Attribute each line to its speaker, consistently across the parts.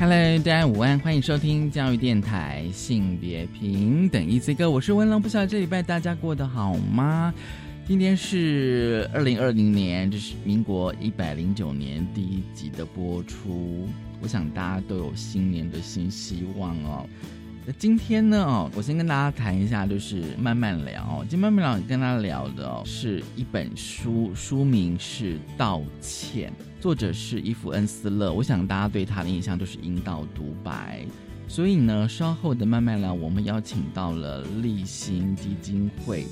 Speaker 1: Hello，大家午安，欢迎收听教育电台性别平等一 C 哥我是文龙，不晓得这礼拜大家过得好吗？今天是二零二零年，这是民国一百零九年第一集的播出，我想大家都有新年的新希望哦。那今天呢？哦，我先跟大家谈一下，就是慢慢聊。今天慢慢聊，跟大家聊的，是一本书，书名是《道歉》，作者是伊芙恩斯勒。我想大家对他的印象就是引导独白。所以呢，稍后的慢慢聊，我们邀请到了立新基金会。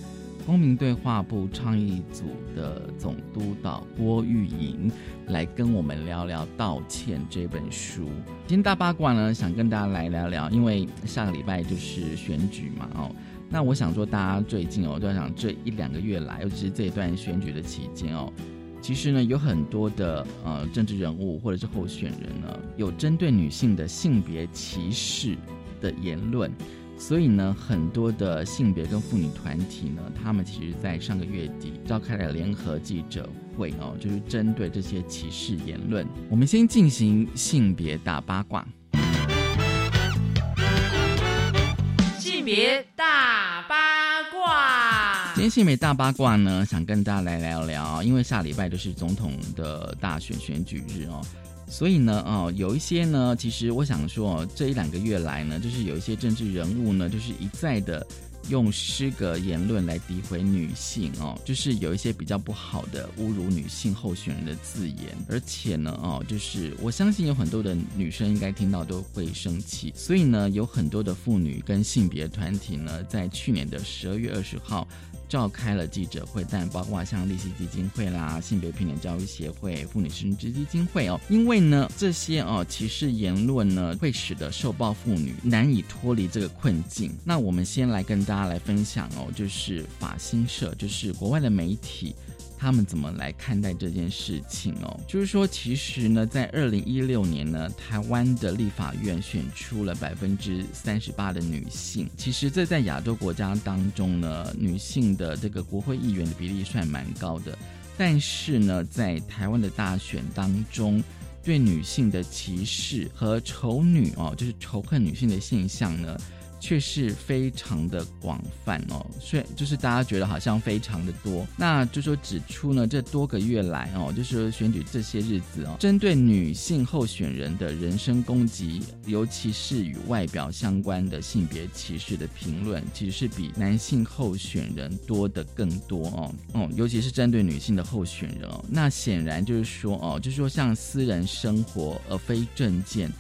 Speaker 1: 公民对话部倡议组的总督导郭玉莹来跟我们聊聊《道歉》这本书。今天大八卦呢，想跟大家来聊聊，因为下个礼拜就是选举嘛，哦，那我想说，大家最近哦，就想这一两个月来，尤其是这一段选举的期间哦，其实呢，有很多的呃政治人物或者是候选人呢，有针对女性的性别歧视的言论。所以呢，很多的性别跟妇女团体呢，他们其实在上个月底召开了联合记者会哦，就是针对这些歧视言论。我们先进行性别大八卦。
Speaker 2: 性别大八卦。
Speaker 1: 今天性别大八卦呢，想跟大家来聊聊，因为下礼拜就是总统的大选选举日哦。所以呢，哦，有一些呢，其实我想说，这一两个月来呢，就是有一些政治人物呢，就是一再的用诗歌言论来诋毁女性哦，就是有一些比较不好的侮辱女性候选人的字眼，而且呢，哦，就是我相信有很多的女生应该听到都会生气，所以呢，有很多的妇女跟性别团体呢，在去年的十二月二十号。召开了记者会，但包括像利息基金会啦、性别平等教育协会、妇女生殖基金会哦，因为呢这些哦歧视言论呢，会使得受暴妇女难以脱离这个困境。那我们先来跟大家来分享哦，就是法新社，就是国外的媒体。他们怎么来看待这件事情哦？就是说，其实呢，在二零一六年呢，台湾的立法院选出了百分之三十八的女性。其实这在亚洲国家当中呢，女性的这个国会议员的比例算蛮高的。但是呢，在台湾的大选当中，对女性的歧视和仇女哦，就是仇恨女性的现象呢。却是非常的广泛哦，所以就是大家觉得好像非常的多，那就说指出呢，这多个月来哦，就是选举这些日子哦，针对女性候选人的人身攻击，尤其是与外表相关的性别歧视的评论，其实是比男性候选人多的更多哦，哦，尤其是针对女性的候选人哦，那显然就是说哦，就是说像私人生活而非政见。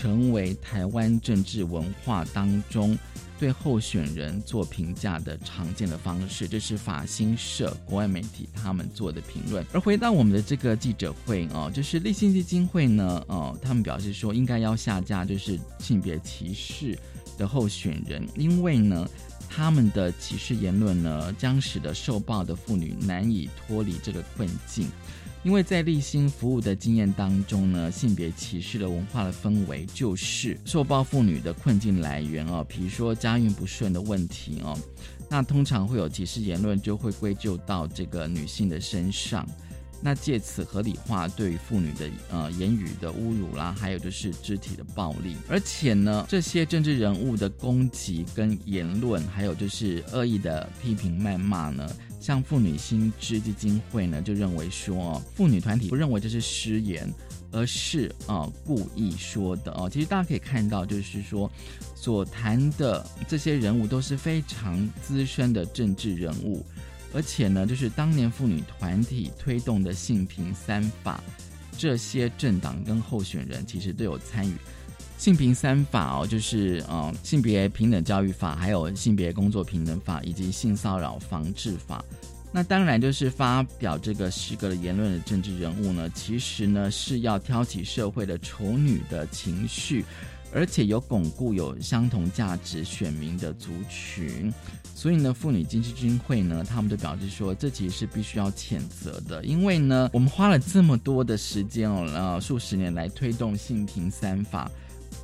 Speaker 1: 成为台湾政治文化当中对候选人做评价的常见的方式，这是法新社国外媒体他们做的评论。而回到我们的这个记者会哦，就是立信基金会呢，哦，他们表示说应该要下架就是性别歧视的候选人，因为呢，他们的歧视言论呢，将使得受暴的妇女难以脱离这个困境。因为在立新服务的经验当中呢，性别歧视的文化的氛围就是受暴妇女的困境来源哦，比如说家运不顺的问题哦，那通常会有歧视言论就会归咎到这个女性的身上，那借此合理化对妇女的呃言语的侮辱啦，还有就是肢体的暴力，而且呢，这些政治人物的攻击跟言论，还有就是恶意的批评谩骂呢。像妇女新知基金会呢，就认为说，妇女团体不认为这是失言，而是啊故意说的哦。其实大家可以看到，就是说所谈的这些人物都是非常资深的政治人物，而且呢，就是当年妇女团体推动的性平三法，这些政党跟候选人其实都有参与。性平三法哦，就是呃性别平等教育法，还有性别工作平等法，以及性骚扰防治法。那当然就是发表这个诗歌的言论的政治人物呢，其实呢是要挑起社会的丑女的情绪，而且有巩固有相同价值选民的族群。所以呢，妇女经济基金会呢，他们就表示说，这其实是必须要谴责的，因为呢，我们花了这么多的时间哦，呃，数十年来推动性平三法，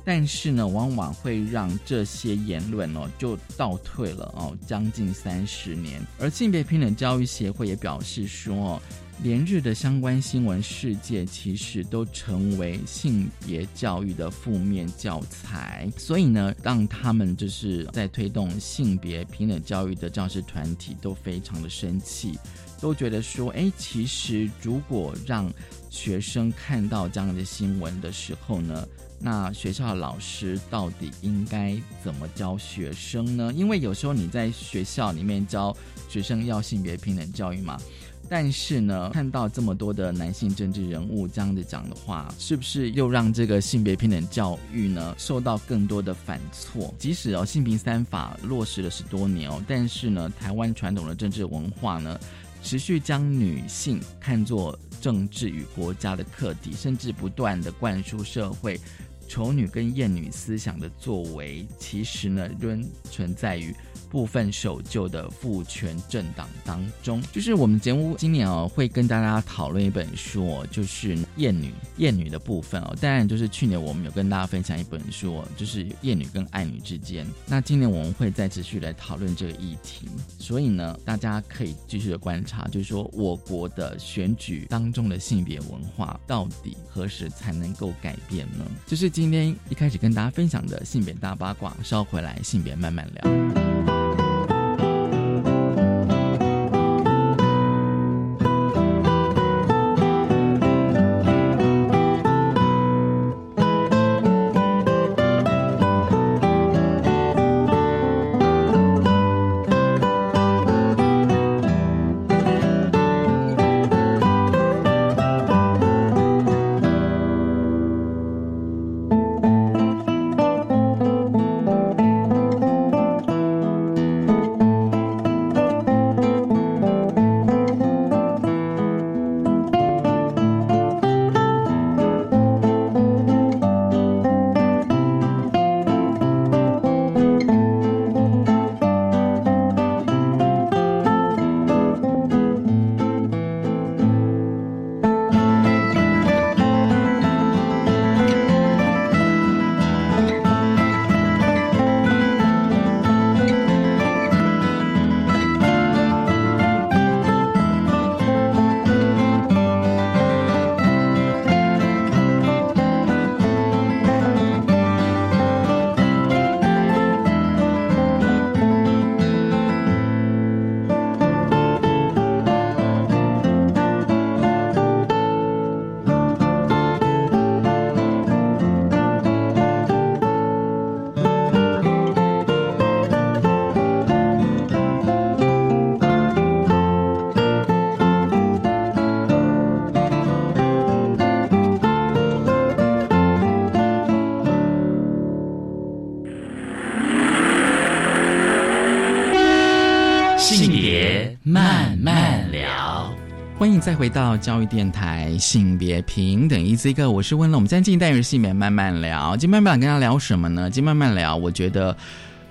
Speaker 1: 但是呢，往往会让这些言论哦就倒退了哦，将近三十年。而性别平等教育协会也表示说。连日的相关新闻事件，其实都成为性别教育的负面教材。所以呢，让他们就是在推动性别平等教育的教师团体都非常的生气，都觉得说，哎，其实如果让学生看到这样的新闻的时候呢，那学校老师到底应该怎么教学生呢？因为有时候你在学校里面教学生要性别平等教育嘛。但是呢，看到这么多的男性政治人物这样子讲的话，是不是又让这个性别平等教育呢受到更多的反挫？即使哦性平三法落实了十多年哦，但是呢，台湾传统的政治文化呢，持续将女性看作政治与国家的客体，甚至不断的灌输社会丑女跟艳女思想的作为，其实呢，仍存在于。部分守旧的父权政党当中，就是我们节目今年哦会跟大家讨论一本书，就是厌女厌女的部分哦。当然，就是去年我们有跟大家分享一本书，就是厌女跟爱女之间。那今年我们会再持续来讨论这个议题，所以呢，大家可以继续的观察，就是说我国的选举当中的性别文化到底何时才能够改变呢？就是今天一开始跟大家分享的性别大八卦，稍回来性别慢慢聊。慢慢聊，欢迎再回到教育电台性别平等一 C 哥，我是问了，我们现在进单元性别慢慢聊，今天慢慢跟大家聊什么呢？今天慢慢聊，我觉得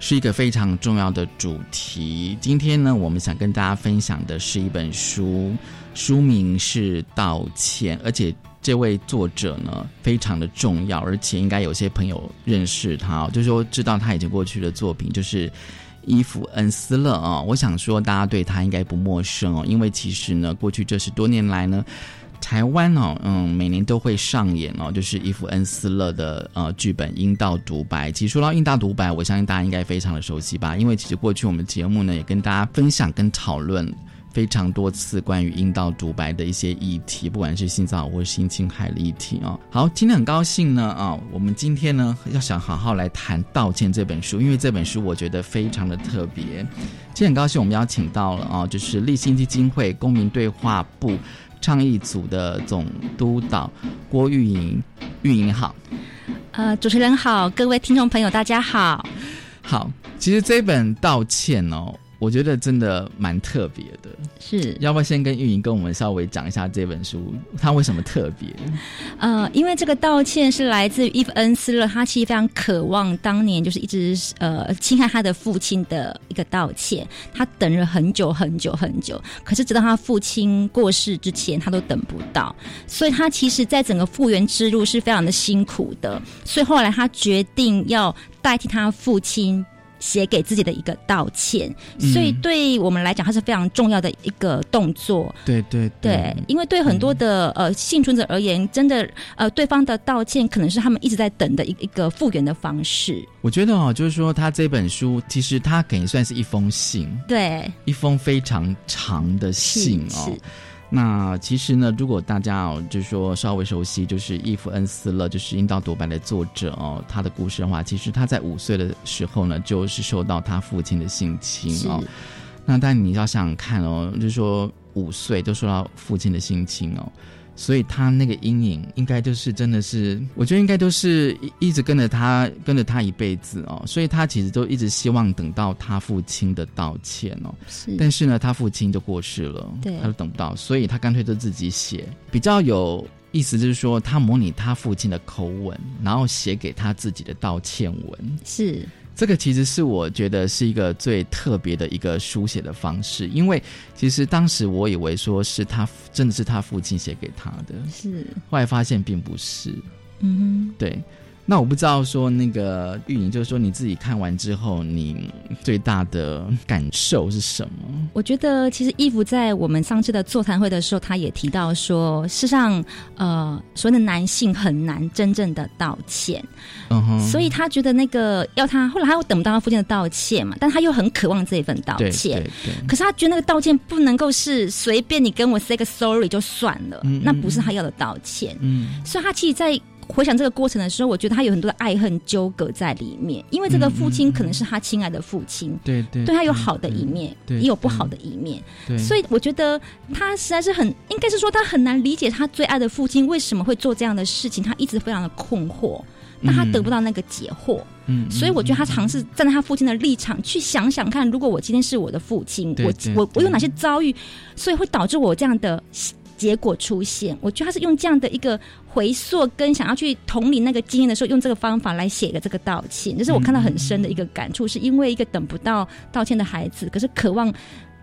Speaker 1: 是一个非常重要的主题。今天呢，我们想跟大家分享的是一本书，书名是《道歉》，而且这位作者呢非常的重要，而且应该有些朋友认识他，就是说知道他已经过去的作品，就是。伊芙恩斯勒啊，我想说大家对他应该不陌生哦，因为其实呢，过去这十多年来呢，台湾哦，嗯，每年都会上演哦，就是伊芙恩斯勒的呃剧本《阴道独白》。其实说到阴道独白，我相信大家应该非常的熟悉吧，因为其实过去我们节目呢也跟大家分享跟讨论。非常多次关于阴道独白的一些议题，不管是性骚扰或性侵害的议题啊。好，今天很高兴呢啊，我们今天呢要想好好来谈《道歉》这本书，因为这本书我觉得非常的特别。今天很高兴我们邀请到了啊，就是立新基金会公民对话部倡议组的总督导郭玉莹，玉莹好。
Speaker 3: 呃，主持人好，各位听众朋友大家好。
Speaker 1: 好，其实这本《道歉》哦。我觉得真的蛮特别的。
Speaker 3: 是，
Speaker 1: 要不要先跟玉莹跟我们稍微讲一下这本书，它为什么特别？
Speaker 3: 呃，因为这个道歉是来自于伊夫恩斯勒，他其实非常渴望当年就是一直呃侵害他的父亲的一个道歉，他等了很久很久很久，可是直到他父亲过世之前，他都等不到，所以他其实在整个复原之路是非常的辛苦的，所以后来他决定要代替他父亲。写给自己的一个道歉，所以对我们来讲，它是非常重要的一个动作。
Speaker 1: 对对
Speaker 3: 对，因为对很多的呃幸存者而言，真的呃对方的道歉可能是他们一直在等的一一个复原的方式。
Speaker 1: 我觉得哦，就是说他这本书其实他可以算是一封信，
Speaker 3: 对，
Speaker 1: 一封非常长的信哦。那其实呢，如果大家哦，就是说稍微熟悉，就是伊夫恩斯勒，就是《阴道独白》的作者哦，他的故事的话，其实他在五岁的时候呢，就是受到他父亲的性侵哦。那但你要想想看哦，就是说五岁都受到父亲的性侵哦。所以他那个阴影应该就是真的是，我觉得应该都是一一直跟着他，跟着他一辈子哦。所以他其实都一直希望等到他父亲的道歉哦。
Speaker 3: 是。
Speaker 1: 但是呢，他父亲就过世了，
Speaker 3: 对，
Speaker 1: 他都等不到，所以他干脆就自己写，比较有意思，就是说他模拟他父亲的口吻，然后写给他自己的道歉文。
Speaker 3: 是。
Speaker 1: 这个其实是我觉得是一个最特别的一个书写的方式，因为其实当时我以为说是他真的是他父亲写给他的，
Speaker 3: 是，
Speaker 1: 后来发现并不是，
Speaker 3: 嗯哼，
Speaker 1: 对。那我不知道说那个玉莹，就是说你自己看完之后，你最大的感受是什么？
Speaker 3: 我觉得其实伊芙在我们上次的座谈会的时候，他也提到说，事实上，呃，所有的男性很难真正的道歉，
Speaker 1: 嗯哼，
Speaker 3: 所以他觉得那个要他后来他又等不到他父亲的道歉嘛，但他又很渴望这一份道歉，
Speaker 1: 对，
Speaker 3: 可是他觉得那个道歉不能够是随便你跟我 say 个 sorry 就算了，那不是他要的道歉，
Speaker 1: 嗯，
Speaker 3: 所以他其实，在回想这个过程的时候，我觉得他有很多的爱恨纠葛在里面，因为这个父亲可能是他亲爱的父亲，
Speaker 1: 对对，
Speaker 3: 对他有好的一面，也有不好的一面，所以我觉得他实在是很，应该是说他很难理解他最爱的父亲为什么会做这样的事情，他一直非常的困惑，那他得不到那个解惑，
Speaker 1: 嗯，
Speaker 3: 所以我觉得他尝试站在他父亲的立场去想想看，如果我今天是我的父亲，我我我有哪些遭遇，所以会导致我这样的。结果出现，我觉得他是用这样的一个回溯跟想要去统领那个经验的时候，用这个方法来写的这个道歉，就是我看到很深的一个感触，是因为一个等不到道歉的孩子，可是渴望。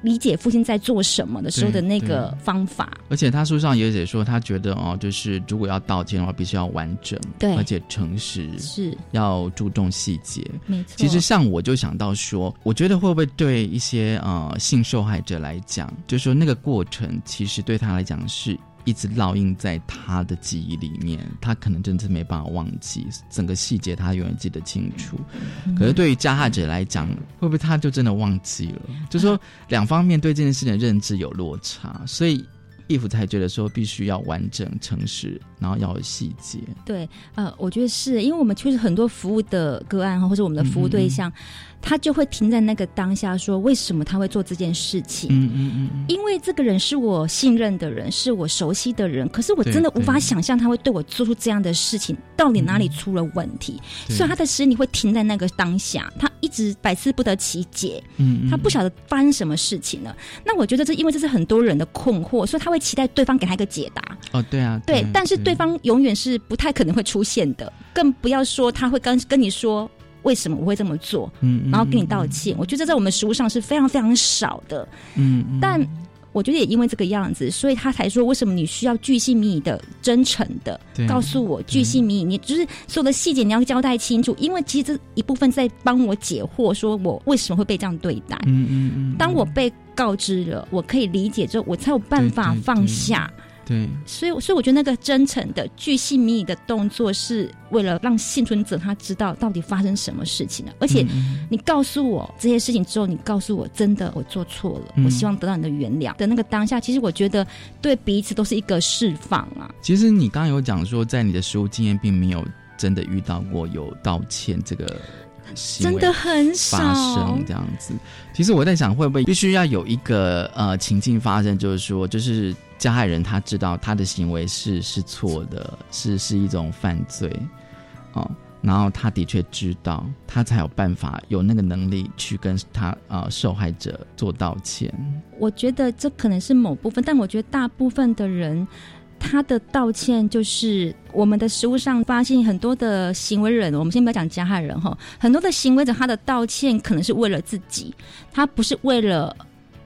Speaker 3: 理解父亲在做什么的时候的那个方法，
Speaker 1: 而且他书上也写说，他觉得哦，就是如果要道歉的话，必须要完整，
Speaker 3: 对，
Speaker 1: 而且诚实，
Speaker 3: 是
Speaker 1: 要注重细节。
Speaker 3: 没错，
Speaker 1: 其实像我就想到说，我觉得会不会对一些呃性受害者来讲，就是说那个过程其实对他来讲是。一直烙印在他的记忆里面，他可能真的是没办法忘记整个细节，他永远记得清楚。可是对于加害者来讲，会不会他就真的忘记了？就说两方面对这件事情的认知有落差，所以义父才觉得说必须要完整、诚实，然后要有细节。
Speaker 3: 对，呃，我觉得是因为我们确实很多服务的个案或者我们的服务对象。他就会停在那个当下，说为什么他会做这件事情？
Speaker 1: 嗯嗯嗯，
Speaker 3: 因为这个人是我信任的人，是我熟悉的人，可是我真的无法想象他会对我做出这样的事情，到底哪里出了问题？所以他的心里会停在那个当下，他一直百思不得其解。
Speaker 1: 嗯，
Speaker 3: 他不晓得发生什么事情了。那我觉得这因为这是很多人的困惑，所以他会期待对方给他一个解答。
Speaker 1: 哦，对啊，
Speaker 3: 对，但是对方永远是不太可能会出现的，更不要说他会跟跟你说。为什么我会这么做？
Speaker 1: 嗯，
Speaker 3: 然后跟你道歉。我觉得在我们食物上是非常非常少的。
Speaker 1: 嗯，
Speaker 3: 但我觉得也因为这个样子，所以他才说为什么你需要巨细靡遗的、真诚的告诉我巨细靡遗，你就是所有的细节你要交代清楚。因为其实这一部分在帮我解惑，说我为什么会被这样对待。
Speaker 1: 嗯嗯嗯。
Speaker 3: 当我被告知了，我可以理解之后，我才有办法放下。
Speaker 1: 对，
Speaker 3: 所以，所以我觉得那个真诚的、巨细靡遗的动作，是为了让幸存者他知道到底发生什么事情了。而且，你告诉我这些事情之后，你告诉我真的我做错了，我希望得到你的原谅的那个当下，其实我觉得对彼此都是一个释放啊。
Speaker 1: 其实你刚刚有讲说，在你的实务经验，并没有真的遇到过有道歉这个。
Speaker 3: 真的很少
Speaker 1: 发生这样子。其实我在想，会不会必须要有一个呃情境发生，就是说，就是加害人他知道他的行为是是错的，是是一种犯罪哦。然后他的确知道，他才有办法有那个能力去跟他呃受害者做道歉。
Speaker 3: 我觉得这可能是某部分，但我觉得大部分的人。他的道歉就是我们的实物上发现很多的行为人，我们先不要讲加害人哈，很多的行为者他的道歉可能是为了自己，他不是为了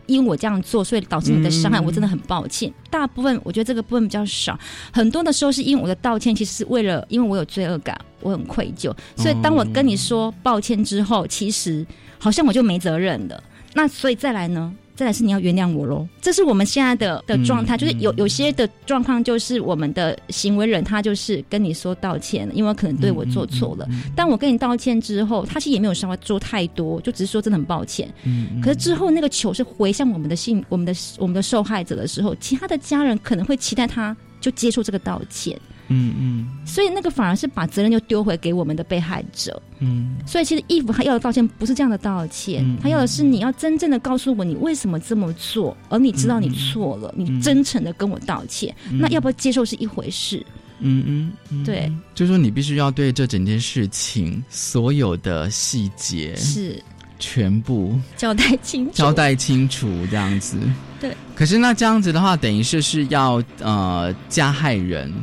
Speaker 3: 因为我这样做所以导致你的伤害，我真的很抱歉。大部分我觉得这个部分比较少，很多的时候是因为我的道歉其实是为了因为我有罪恶感，我很愧疚，所以当我跟你说抱歉之后，其实好像我就没责任了。那所以再来呢？再来是你要原谅我喽，这是我们现在的的状态，就是有有些的状况，就是我们的行为人他就是跟你说道歉了，因为可能对我做错了，但我跟你道歉之后，他其实也没有稍微做太多，就只是说真的很抱歉。嗯，可是之后那个球是回向我们的信，我们的我们的受害者的时候，其他的家人可能会期待他就接受这个道歉。嗯嗯，所以那个反而是把责任就丢回给我们的被害者。嗯，所以其实义父他要的道歉不是这样的道歉，他要的是你要真正的告诉我你为什么这么做，而你知道你错了，你真诚的跟我道歉。那要不要接受是一回事。嗯
Speaker 1: 嗯，
Speaker 3: 对，
Speaker 1: 就是说你必须要对这整件事情所有的细节
Speaker 3: 是
Speaker 1: 全部
Speaker 3: 交代清楚，
Speaker 1: 交代清楚这样子。
Speaker 3: 对，
Speaker 1: 可是那这样子的话，等于是是要呃加害人。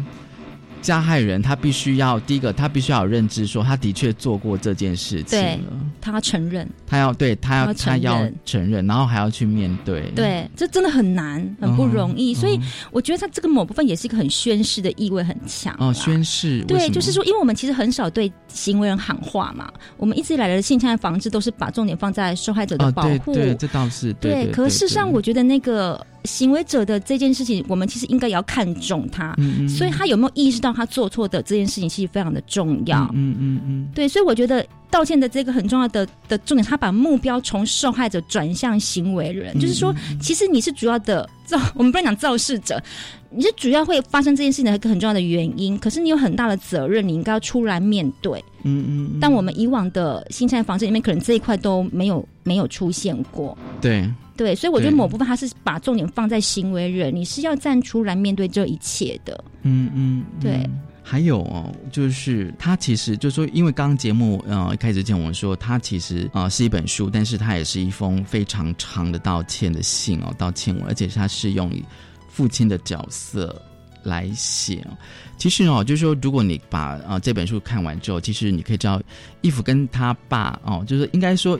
Speaker 1: 加害人他必须要第一个，他必须要有认知，说他的确做过这件事情了。
Speaker 3: 他承认，
Speaker 1: 他要对他要他要承认，然后还要去面对。
Speaker 3: 对，这真的很难，很不容易。所以我觉得他这个某部分也是一个很宣誓的意味很强。
Speaker 1: 哦，宣誓。
Speaker 3: 对，就是说，因为我们其实很少对行为人喊话嘛。我们一直以来的性侵害防治都是把重点放在受害者的保护。
Speaker 1: 对，这倒是对。
Speaker 3: 可事实上，我觉得那个。行为者的这件事情，我们其实应该也要看重他，所以他有没有意识到他做错的这件事情，其实非常的重要。嗯嗯嗯，对，所以我觉得道歉的这个很重要的的重点，他把目标从受害者转向行为人，就是说，其实你是主要的造，我们不能讲肇事者，你是主要会发生这件事情的一个很重要的原因，可是你有很大的责任，你应该要出来面对。嗯嗯，但我们以往的新产防治里面，可能这一块都没有没有出现过。
Speaker 1: 对。
Speaker 3: 对，所以我觉得某部分他是把重点放在行为人，你是要站出来面对这一切的。嗯嗯，对。
Speaker 1: 还有哦，就是他其实就说，因为刚刚节目呃一开始讲我们说，他其实啊是一本书，但是他也是一封非常长的道歉的信哦，道歉文，而且他是用父亲的角色来写。其实哦，就是说，如果你把啊这本书看完之后，其实你可以知道，义父跟他爸哦，就是应该说。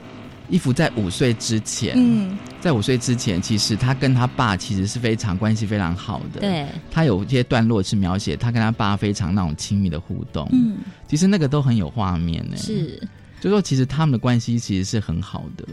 Speaker 1: 伊芙在五岁之前，嗯，在五岁之前，其实他跟他爸其实是非常关系非常好的。
Speaker 3: 对，
Speaker 1: 他有一些段落是描写他跟他爸非常那种亲密的互动。嗯，其实那个都很有画面呢。
Speaker 3: 是，
Speaker 1: 就说其实他们的关系其实是很好的。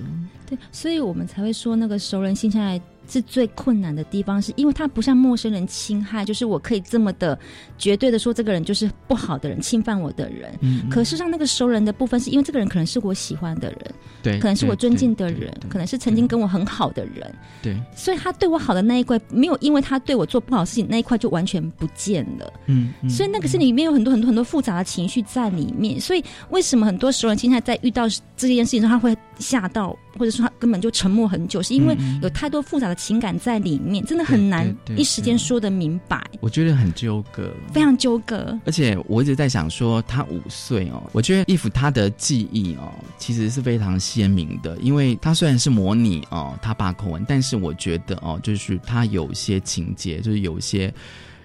Speaker 3: 对，所以我们才会说那个熟人性现在。是最困难的地方，是因为他不像陌生人侵害，就是我可以这么的绝对的说这个人就是不好的人，侵犯我的人。嗯，可是像那个熟人的部分，是因为这个人可能是我喜欢的人，
Speaker 1: 对，
Speaker 3: 可能是我尊敬的人，可能是曾经跟我很好的人，
Speaker 1: 对，
Speaker 3: 所以他对我好的那一块，没有因为他对我做不好事情那一块就完全不见了。嗯，所以那个是里面有很多很多很多复杂的情绪在里面。所以为什么很多熟人侵害在遇到这件事情上，他会吓到？或者说他根本就沉默很久，是因为有太多复杂的情感在里面，真的很难一时间说得明白。
Speaker 1: 我觉得很纠葛，
Speaker 3: 非常纠葛。
Speaker 1: 而且我一直在想说，他五岁哦，我觉得伊芙他的记忆哦，其实是非常鲜明的，因为他虽然是模拟哦他爸口吻，但是我觉得哦，就是他有些情节，就是有些。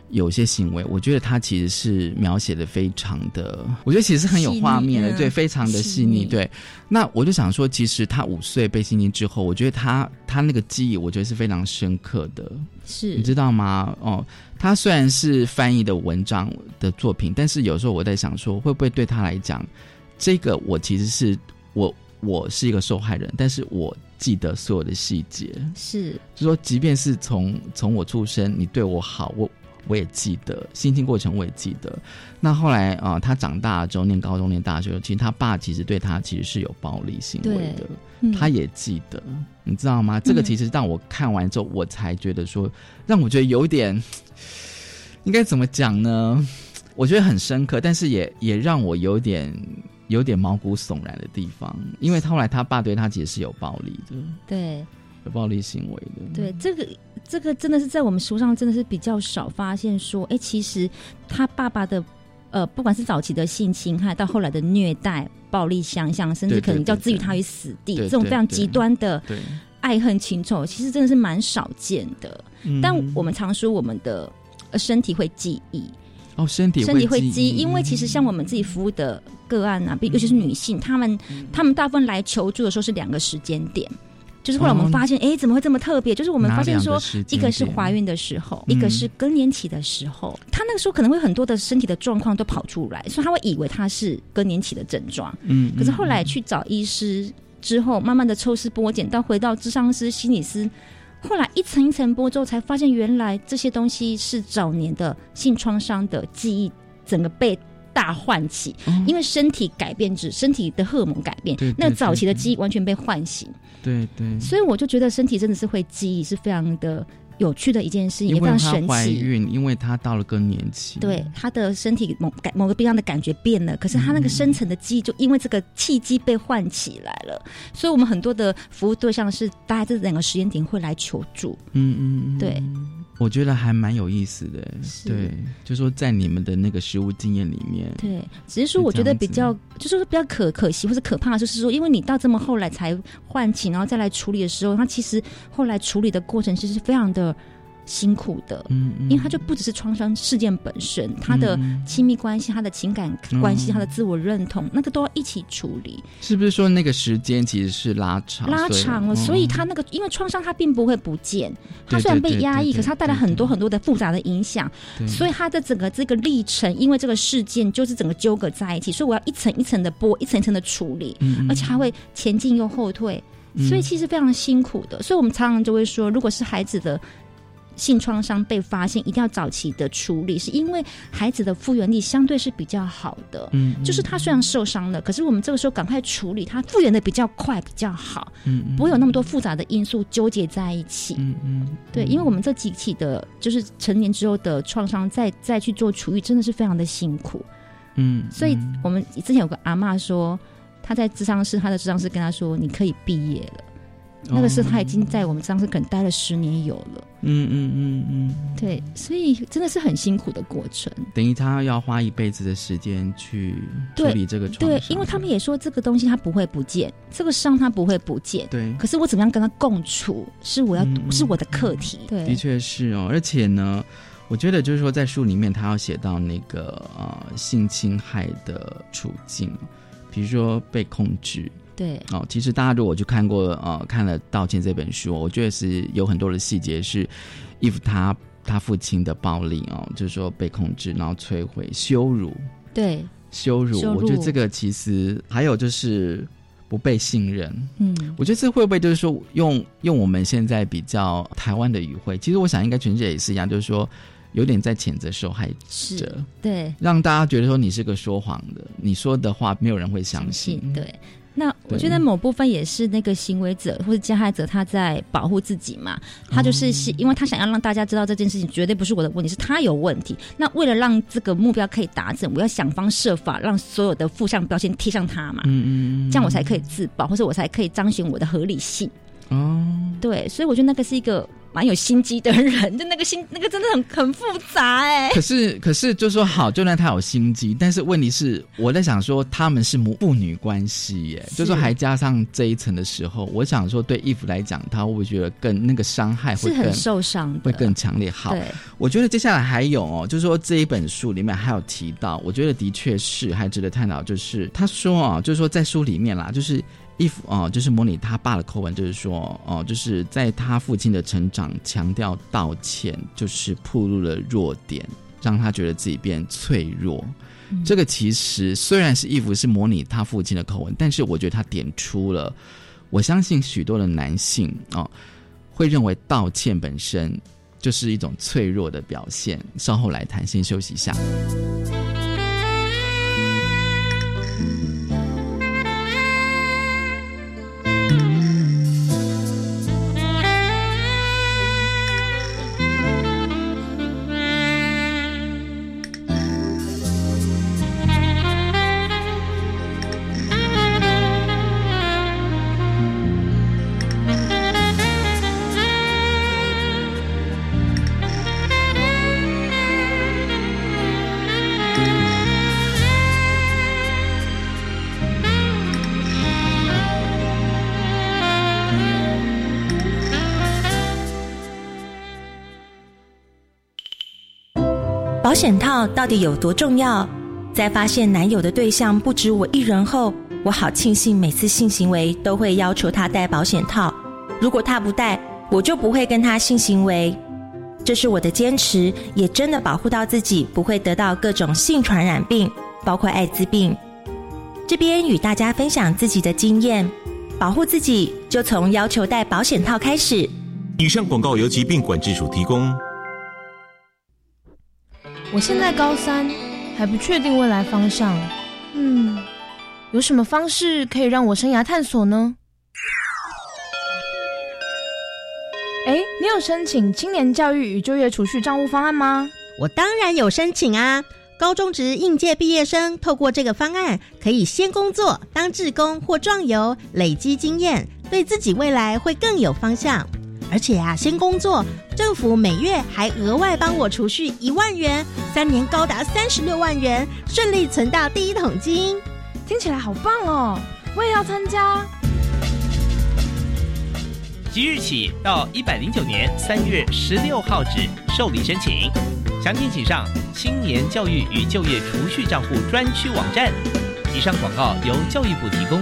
Speaker 1: 有些行为，我觉得他其实是描写的非常的，我觉得其实很有画面的，对，非常的细腻。对，那我就想说，其实他五岁被性侵之后，我觉得他他那个记忆，我觉得是非常深刻的。
Speaker 3: 是，
Speaker 1: 你知道吗？哦，他虽然是翻译的文章的作品，但是有时候我在想说，会不会对他来讲，这个我其实是我我是一个受害人，但是我记得所有的细节。
Speaker 3: 是，
Speaker 1: 就说即便是从从我出生，你对我好，我。我也记得，心情过程我也记得。那后来啊，他长大之后念高中、念大学，其实他爸其实对他其实是有暴力行为的，他也记得，你知道吗？这个其实让我看完之后，我才觉得说，让我觉得有点，应该怎么讲呢？我觉得很深刻，但是也也让我有点有点毛骨悚然的地方，因为后来他爸对他其实是有暴力的，
Speaker 3: 对，
Speaker 1: 有暴力行为的，
Speaker 3: 对这个。这个真的是在我们书上真的是比较少发现说，哎，其实他爸爸的呃，不管是早期的性侵害，到后来的虐待、暴力相向，甚至可能要置于他于死地，这种非常极端的爱恨情仇，其实真的是蛮少见的。但我们常说，我们的身体会记忆。
Speaker 1: 哦，身体
Speaker 3: 身体会
Speaker 1: 记，
Speaker 3: 因为其实像我们自己服务的个案啊，尤其是女性，她们她们大部分来求助的时候是两个时间点，就是后来我们发现，哎，怎么会这么特别？就是我们发现说，一个是怀孕的时候，一个是更年期的时候，她那个时候可能会很多的身体的状况都跑出来，所以她会以为她是更年期的症状。嗯，可是后来去找医师之后，慢慢的抽丝剥茧，到回到智商师、心理师。后来一层一层剥之后，才发现原来这些东西是早年的性创伤的记忆，整个被大唤起。因为身体改变，指身体的荷尔蒙改变，那早期的记忆完全被唤醒。
Speaker 1: 对对。
Speaker 3: 所以我就觉得身体真的是会记忆，是非常的。有趣的一件事情，也非常神奇。
Speaker 1: 怀孕，因为她到了更年期，
Speaker 3: 对她的身体某感某个不一样的感觉变了，可是她那个深层的记忆就因为这个契机被唤起来了。所以，我们很多的服务对象是大家这两个时间点会来求助。嗯嗯，对。
Speaker 1: 我觉得还蛮有意思的，对，就说在你们的那个实物经验里面，
Speaker 3: 对，只是说我觉得比较，就是比较可可惜或者可怕，就是说，因为你到这么后来才唤起，然后再来处理的时候，他其实后来处理的过程其实非常的。辛苦的，嗯，因为他就不只是创伤事件本身，他的亲密关系、他的情感关系、他的自我认同，那个都要一起处理。
Speaker 1: 是不是说那个时间其实是拉长？
Speaker 3: 拉长了，所以他那个因为创伤，他并不会不见。他虽然被压抑，可是他带来很多很多的复杂的影响。所以他的整个这个历程，因为这个事件就是整个纠葛在一起，所以我要一层一层的剥，一层一层的处理，而且还会前进又后退，所以其实非常辛苦的。所以我们常常就会说，如果是孩子的。性创伤被发现，一定要早期的处理，是因为孩子的复原力相对是比较好的。嗯，就是他虽然受伤了，可是我们这个时候赶快处理，他复原的比较快，比较好。嗯，不会有那么多复杂的因素纠结在一起。嗯嗯，对，因为我们这几起的，就是成年之后的创伤，再再去做处理，真的是非常的辛苦。嗯，所以我们之前有个阿妈说，她在智商室，她的智商室跟她说，你可以毕业了。那个是他已经在我们当时可能待了十年有了，嗯嗯嗯嗯，对，所以真的是很辛苦的过程。
Speaker 1: 等于他要花一辈子的时间去处理这个创
Speaker 3: 伤，对，因为他们也说这个东西它不会不见，这个伤它不会不见，
Speaker 1: 对。
Speaker 3: 可是我怎么样跟他共处，是我要是我的课题。对，
Speaker 1: 的确是哦。而且呢，我觉得就是说，在书里面他要写到那个呃性侵害的处境，比如说被控制。
Speaker 3: 对
Speaker 1: 哦，其实大家如果去看过呃看了《道歉》这本书，我觉得是有很多的细节是伊芙他他父亲的暴力哦，就是说被控制，然后摧毁、羞辱，
Speaker 3: 对
Speaker 1: 羞辱。我觉得这个其实还有就是不被信任。嗯，我觉得这会不会就是说用用我们现在比较台湾的语汇，其实我想应该全世界也是一样，就是说有点在谴责受害者，
Speaker 3: 对，
Speaker 1: 让大家觉得说你是个说谎的，你说的话没有人会相信，
Speaker 3: 对。那我觉得某部分也是那个行为者或者加害者他在保护自己嘛，他就是是因为他想要让大家知道这件事情绝对不是我的问题，是他有问题。那为了让这个目标可以达成，我要想方设法让所有的负向标签贴上他嘛，嗯嗯，这样我才可以自保，或者我才可以彰显我的合理性。哦，对，所以我觉得那个是一个。蛮有心机的人，就那个心，那个真的很很复杂哎。
Speaker 1: 可是，可是，就说好，就算他有心机，但是问题是，我在想说，他们是母父女关系耶，就说还加上这一层的时候，我想说，对义父来讲，他会不会觉得更那个伤害会
Speaker 3: 很受伤，
Speaker 1: 会更强烈？好，我觉得接下来还有哦，就是说这一本书里面还有提到，我觉得的确是还值得探讨，就是他说啊，就是说在书里面啦，就是。If 哦，就是模拟他爸的口吻，就是说哦，就是在他父亲的成长，强调道歉，就是暴露了弱点，让他觉得自己变脆弱。这个其实虽然是 if 是模拟他父亲的口吻，但是我觉得他点出了，我相信许多的男性哦，会认为道歉本身就是一种脆弱的表现。稍后来谈，先休息一下。
Speaker 4: 保险套到底有多重要？在发现男友的对象不止我一人后，我好庆幸每次性行为都会要求他戴保险套。如果他不戴，我就不会跟他性行为。这是我的坚持，也真的保护到自己不会得到各种性传染病，包括艾滋病。这边与大家分享自己的经验，保护自己就从要求戴保险套开始。
Speaker 5: 以上广告由疾病管制署提供。
Speaker 6: 我现在高三，还不确定未来方向。嗯，有什么方式可以让我生涯探索呢？哎，你有申请青年教育与就业储蓄账户方案吗？
Speaker 7: 我当然有申请啊！高中职应届毕业生透过这个方案，可以先工作当志工或壮游，累积经验，对自己未来会更有方向。而且啊，先工作，政府每月还额外帮我储蓄一万元，三年高达三十六万元，顺利存到第一桶金，
Speaker 6: 听起来好棒哦！我也要参加。
Speaker 8: 即日起到一百零九年三月十六号止受理申请，详情请上青年教育与就业储蓄账户专区网站。以上广告由教育部提供。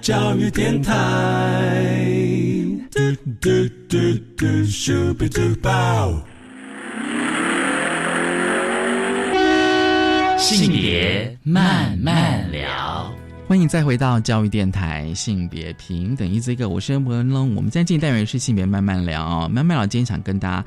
Speaker 9: 教育电台。
Speaker 8: 性别慢慢聊，
Speaker 1: 欢迎再回到教育电台性别平等一这个，我是文龙。我们今天进单元是性别慢慢聊，慢慢聊今天想跟大家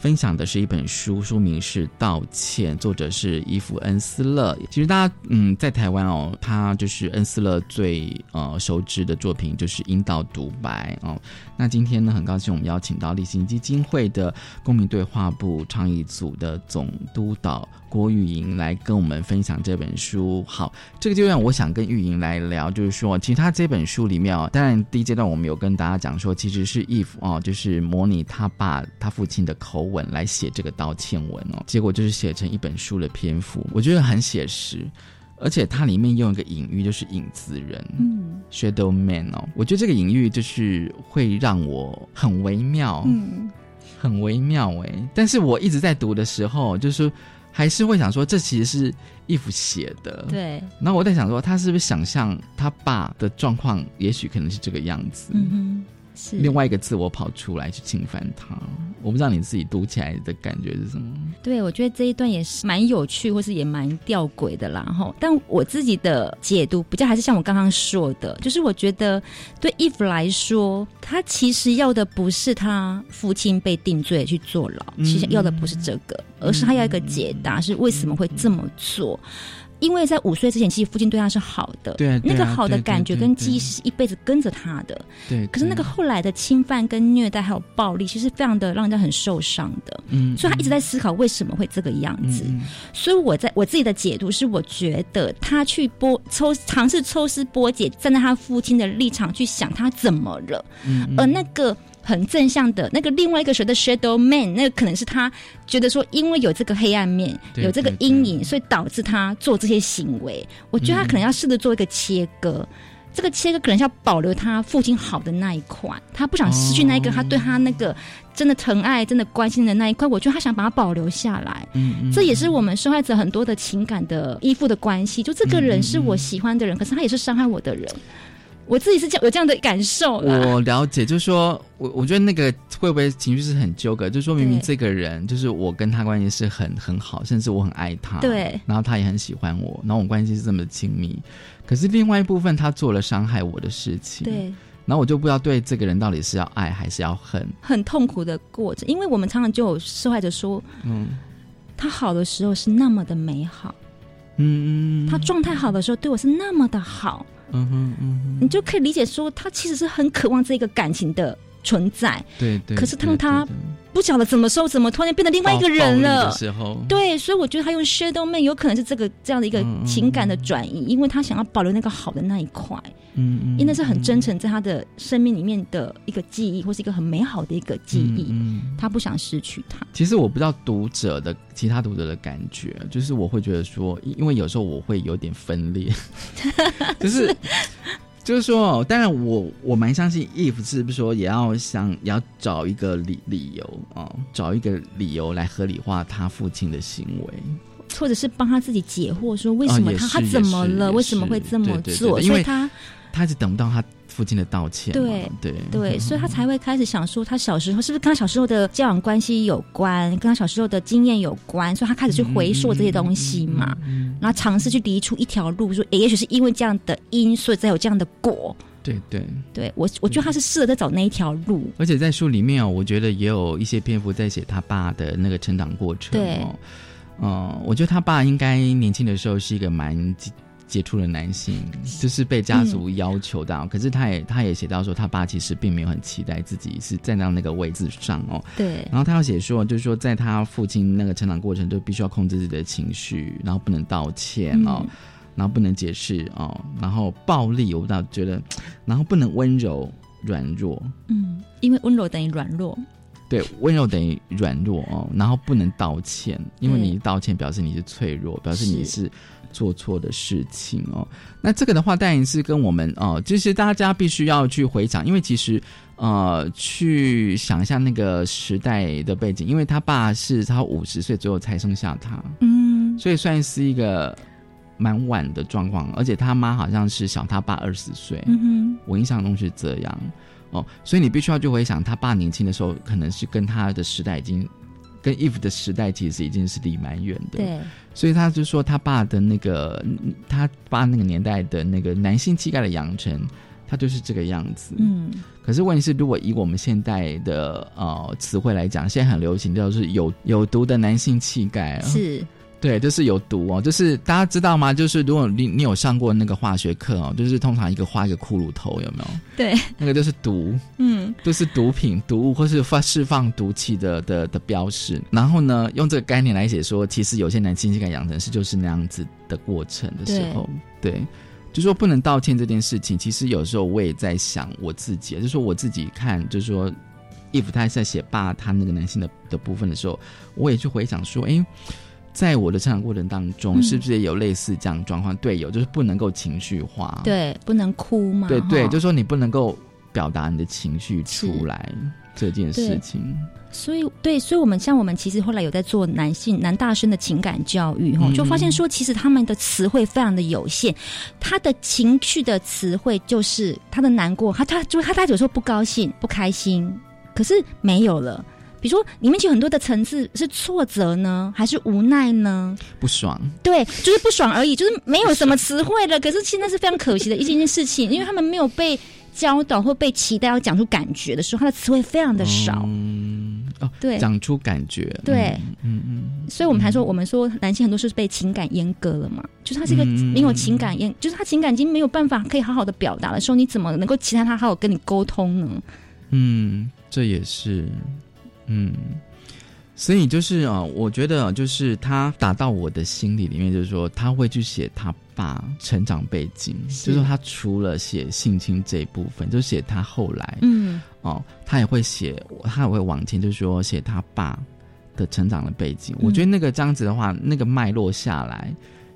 Speaker 1: 分享的是一本书，书名是《道歉》，作者是伊芙恩斯勒。其实大家嗯，在台湾哦，他就是恩斯勒最呃熟知的作品就是《阴道独白》哦。那今天呢，很高兴我们邀请到立行基金会的公民对话部倡议组的总督导郭玉莹来跟我们分享这本书。好，这个阶段我想跟玉莹来聊，就是说，其实他这本书里面哦，当然第一阶段我们有跟大家讲说，其实是 if 哦，就是模拟他爸他父亲的口吻来写这个道歉文哦，结果就是写成一本书的篇幅，我觉得很写实。而且它里面用一个隐喻，就是影子人，嗯，shadow man 哦，我觉得这个隐喻就是会让我很微妙，嗯，很微妙哎。但是我一直在读的时候，就是还是会想说，这其实是 if 写的，
Speaker 3: 对。
Speaker 1: 然后我在想说，他是不是想象他爸的状况，也许可能是这个样子，嗯哼。另外一个自我跑出来去侵犯他，我不知道你自己读起来的感觉是什么？
Speaker 3: 对，我觉得这一段也是蛮有趣，或是也蛮吊诡的啦。哈，但我自己的解读比较还是像我刚刚说的，就是我觉得对 Eve 来说，他其实要的不是他父亲被定罪去坐牢，其实要的不是这个，而是他要一个解答，是为什么会这么做。因为在五岁之前，其实父亲对他是好的，
Speaker 1: 对
Speaker 3: 那个好的感觉跟记忆是一辈子跟着他的。
Speaker 1: 对，
Speaker 3: 可是那个后来的侵犯、跟虐待还有暴力，其实非常的让人家很受伤的。嗯，所以他一直在思考为什么会这个样子。所以我在我自己的解读是，我觉得他去剥抽尝试抽丝剥茧，站在他父亲的立场去想他怎么了，嗯而那个。很正向的那个另外一个谁的 shadow man，那个可能是他觉得说，因为有这个黑暗面，有这个阴影，所以导致他做这些行为。我觉得他可能要试着做一个切割，这个切割可能是要保留他父亲好的那一块，他不想失去那一个他对他那个真的疼爱、真的关心的那一块。我觉得他想把它保留下来。嗯，这也是我们受害者很多的情感的依附的关系。就这个人是我喜欢的人，可是他也是伤害我的人。我自己是这样有这样的感受。
Speaker 1: 我了解，就是说我我觉得那个会不会情绪是很纠葛？就说明明这个人就是我跟他关系是很很好，甚至我很爱他，
Speaker 3: 对，
Speaker 1: 然后他也很喜欢我，然后我们关系是这么亲密。可是另外一部分，他做了伤害我的事情，
Speaker 3: 对，
Speaker 1: 然后我就不知道对这个人到底是要爱还是要恨。
Speaker 3: 很痛苦的过程，因为我们常常就有受害者说，
Speaker 1: 嗯
Speaker 3: 他好的时候是那么的美好，
Speaker 1: 嗯嗯，
Speaker 3: 他状态好的时候对我是那么的好，
Speaker 1: 嗯哼嗯，
Speaker 3: 你就可以理解说，他其实是很渴望这个感情的存在，
Speaker 1: 对对。
Speaker 3: 可是当他不晓得怎么时候怎么突然变得另外一个人了
Speaker 1: 的。时候，
Speaker 3: 对，所以我觉得他用 shadow man 有可能是这个这样的一个情感的转移，因为他想要保留那个好的那一块，
Speaker 1: 嗯嗯，
Speaker 3: 因为那是很真诚在他的生命里面的一个记忆，或是一个很美好的一个记忆，
Speaker 1: 嗯。嗯
Speaker 3: 他不想失去它。
Speaker 1: 其实我不知道读者的其他读者的感觉，就是我会觉得说，因因为有时候我会有点分裂，就是就是说，当然我我蛮相信 if 是不是说也要想也要找一个理理由啊、找一个理由来合理化他父亲的行为。
Speaker 3: 或者是帮他自己解惑，说为什么他、他怎么了，为什么会这么做？
Speaker 1: 对因为
Speaker 3: 所以他
Speaker 1: 他一直等不到他父亲的道歉，
Speaker 3: 对
Speaker 1: 对
Speaker 3: 对，所以他才会开始想说，他小时候是不是跟他小时候的交往关系有关，跟他小时候的经验有关，所以他开始去回溯这些东西嘛，然后尝试去理出一条路，说，诶也许是因为这样的因，所以才有这样的果。
Speaker 1: 对对。
Speaker 3: 对我，我觉得他是试着在找那一条路。
Speaker 1: 而且在书里面哦，我觉得也有一些篇幅在写他爸的那个成长过程
Speaker 3: 对
Speaker 1: 哦。嗯，我觉得他爸应该年轻的时候是一个蛮杰杰出的男性，就是被家族要求到。可是他也他也写到说，他爸其实并没有很期待自己是站到那个位置上哦。
Speaker 3: 对
Speaker 1: 然后他要写说，就是说在他父亲那个成长过程，就必须要控制自己的情绪，然后不能道歉哦。
Speaker 3: 嗯
Speaker 1: 然后不能解释哦，然后暴力，我倒觉得，然后不能温柔软弱，
Speaker 3: 嗯，因为温柔等于软弱。
Speaker 1: 对，温柔等于软弱哦，然后不能道歉，因为你道歉表示你是脆弱，表示你
Speaker 3: 是
Speaker 1: 是做错的事情哦。那这个的话，当然是跟我们哦，就是大家必须要去回想，因为其实呃，去想一下那个时代的背景，因为他爸是他五十岁左右才生下他，
Speaker 3: 嗯，
Speaker 1: 所以算是一个蛮晚的状况，而且他妈好像是小他爸二十岁，
Speaker 3: 嗯
Speaker 1: 我印象中是这样。哦，所以你必须要去回想他爸年轻的时候，可能是跟他的时代已经跟 Eve 的时代其实已经是离蛮远的。
Speaker 3: 对，
Speaker 1: 所以他就说他爸的那个嗯他爸那个年代的那个男性气概的养成，他就是这个样子。
Speaker 3: 嗯，
Speaker 1: 可是问题是，如果以我们现代的呃词汇来讲，现在很流行叫做是有有毒的男性气概啊。
Speaker 3: 是，
Speaker 1: 对，就是有毒哦，就是大家知道吗？就是如果你你有上过那个化学课哦，就是通常一个画一个骷髅头，有没有？
Speaker 3: 对，
Speaker 1: 那个就是毒，
Speaker 3: 嗯，
Speaker 1: 就是毒品、毒物或是发释放毒气的的的标识。然后呢，用这个概念来写说，其实有些男性性感养成是就是那样子的过程的时候，对。就说不能道歉这件事情，其实有时候我也在想我自己，就是说我自己看，就是说，if 他在写爸他那个男性的的部分的时候，我也去回想说，诶，在我的成长过程当中，
Speaker 3: 嗯
Speaker 1: 是不是也有类似这样状况？对，有，就是不能够情绪化，
Speaker 3: 对，不能哭嘛，
Speaker 1: 对对，
Speaker 3: 哈
Speaker 1: 就说你不能够表达你的情绪出来这件事情。
Speaker 3: 所以，对，所以我们像我们其实后来有在做男性男大生的情感教育哈，
Speaker 1: 嗯
Speaker 3: 就发现说，其实他们的词汇非常的有限，他的情绪的词汇就是他的难过，他他就他他有时候不高兴、不开心，可是没有了。比如说，里面就有很多的层次是挫折呢，还是无奈呢？
Speaker 1: 不爽，
Speaker 3: 对，就是不爽而已，就是没有什么词汇了。可是现在是非常可惜的一件件事情，因为他们没有被教导或被期待要讲出感觉的时候，他的词汇非常的少。
Speaker 1: 嗯，哦，
Speaker 3: 对
Speaker 1: 讲出感觉，
Speaker 3: 对
Speaker 1: 嗯嗯
Speaker 3: 所以我们才说，我们说男性很多是被情感阉割了嘛，就是他是一个
Speaker 1: 嗯
Speaker 3: 没有情感阉，就是他情感已经没有办法可以好好的表达的时候，你怎么能够期待他好好跟你沟通呢？
Speaker 1: 嗯，这也是，嗯。所以就是啊、我觉得就是他打到我的心里里面，就是说他会去写他爸成长背景，
Speaker 3: 是
Speaker 1: 就是说他除了写性侵这一部分，就写他后来，
Speaker 3: 嗯，
Speaker 1: 哦，他也会写，他也会往前，就是说写他爸的成长的背景。
Speaker 3: 嗯
Speaker 1: 我觉得那个这样子的话，那个脉络下来，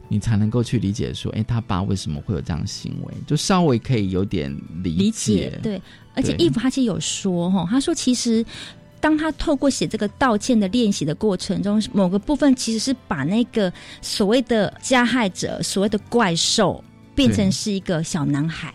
Speaker 1: 你才能够去理解说，哎，他爸为什么会有这样的行为，就稍微可以有点理
Speaker 3: 理解对，而且
Speaker 1: 对
Speaker 3: Eve 他其实有说哈，他说其实。当他透过写这个道歉的练习的过程中，某个部分其实是把那个所谓的加害者、所谓的怪兽变成是一个小男孩。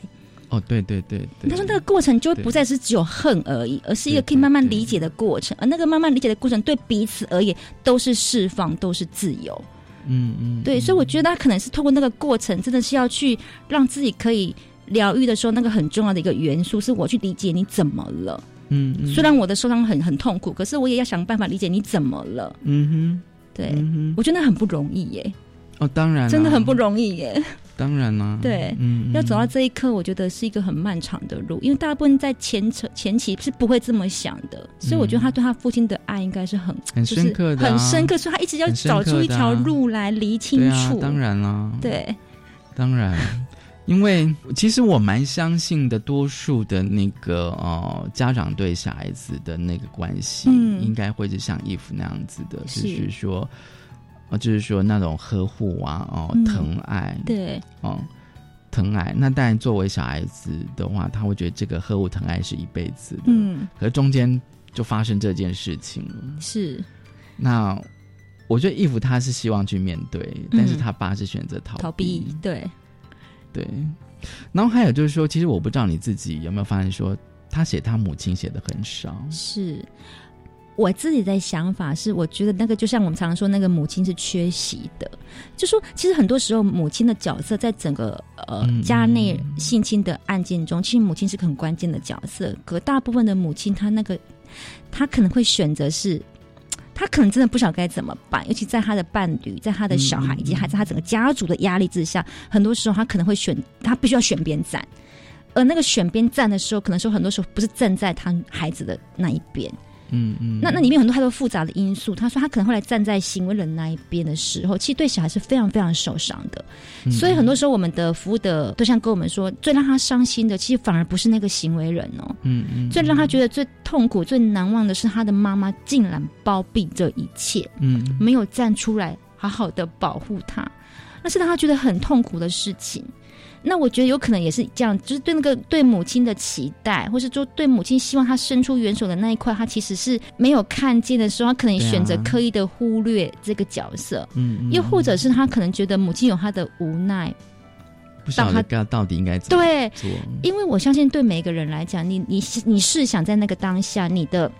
Speaker 1: 哦，对对对对，
Speaker 3: 他说那个过程就不再是只有恨而已，而是一个可以慢慢理解的过程。而那个慢慢理解的过程，对彼此而言都是释放，都是自由。
Speaker 1: 嗯嗯，
Speaker 3: 对，所以我觉得他可能是透过那个过程，真的是要去让自己可以疗愈的时候，那个很重要的一个元素是我去理解你怎么了。
Speaker 1: 嗯，嗯。
Speaker 3: 虽然我的受伤很很痛苦，可是我也要想办法理解你怎么了。
Speaker 1: 嗯哼。
Speaker 3: 对，
Speaker 1: 哼，
Speaker 3: 我觉得那很不容易耶，
Speaker 1: 哦，当然啦，
Speaker 3: 真的很不容易耶。
Speaker 1: 当然啦，
Speaker 3: 对，
Speaker 1: 嗯，
Speaker 3: 要走到这一刻，我觉得是一个很漫长的路，因为大部分在前程前期是不会这么想的，所以我觉得他对他父亲的爱应该是很
Speaker 1: 很深刻的啊。
Speaker 3: 很深刻，所以他一直要找出一条路来厘清楚。，
Speaker 1: 当然啦，
Speaker 3: 对，
Speaker 1: 当然，因为其实我蛮相信的，多数的那个呃家长对小孩子的那个关系，
Speaker 3: 嗯。
Speaker 1: 应该会是像义父那样子的，
Speaker 3: 是。
Speaker 1: 就是说，呃，就是说那种呵护啊，哦、
Speaker 3: 嗯。
Speaker 1: 疼爱，
Speaker 3: 对，
Speaker 1: 哦。疼爱，那当然，作为小孩子的话，他会觉得这个呵护疼爱是一辈子的。
Speaker 3: 嗯，
Speaker 1: 可是中间就发生这件事情了。
Speaker 3: 是。
Speaker 1: 那我觉得义父他是希望去面对，但是他爸是选择逃
Speaker 3: 嗯逃避，对，
Speaker 1: 对，然后还有就是说，其实我不知道你自己有没有发现说，他写他母亲写的很少，
Speaker 3: 是。我自己的想法是，我觉得那个就像我们常常说，那个母亲是缺席的。就说其实很多时候，母亲的角色在整个呃
Speaker 1: 嗯
Speaker 3: 家内性侵的案件中，其实母亲是个很关键的角色。可大部分的母亲，她那个她可能会选择是，她可能真的不晓得该怎么办，尤其在他的伴侣、在他的小孩以及还在他整个家族的压力之下，很多时候他可能会选，他必须要选边站。而那个选边站的时候，可能说很多时候不是站在他孩子的那一边，
Speaker 1: 嗯嗯，
Speaker 3: 那那里面有很多太多复杂的因素。他说他可能后来站在行为人那一边的时候，其实对小孩是非常非常受伤的。
Speaker 1: 嗯
Speaker 3: 所以很多时候我们的服务的对象跟我们说，最让他伤心的，其实反而不是那个行为人哦，
Speaker 1: 嗯嗯，
Speaker 3: 最让他觉得最痛苦、最难忘的是他的妈妈竟然包庇这一切，
Speaker 1: 嗯
Speaker 3: 没有站出来好好的保护他，那是让他觉得很痛苦的事情。那我觉得有可能也是这样，就是对那个对母亲的期待，或是说对母亲希望她伸出援手的那一块，他其实是没有看见的时候，他可能选择刻意的忽略这个角色，
Speaker 1: 嗯嗯。
Speaker 3: 又或者是他可能觉得母亲有她的无奈，
Speaker 1: 不晓得
Speaker 3: 当
Speaker 1: 该到底应该怎么
Speaker 3: 对，
Speaker 1: 做，
Speaker 3: 因为我相信对每一个人来讲，你你你是想在那个当下，你的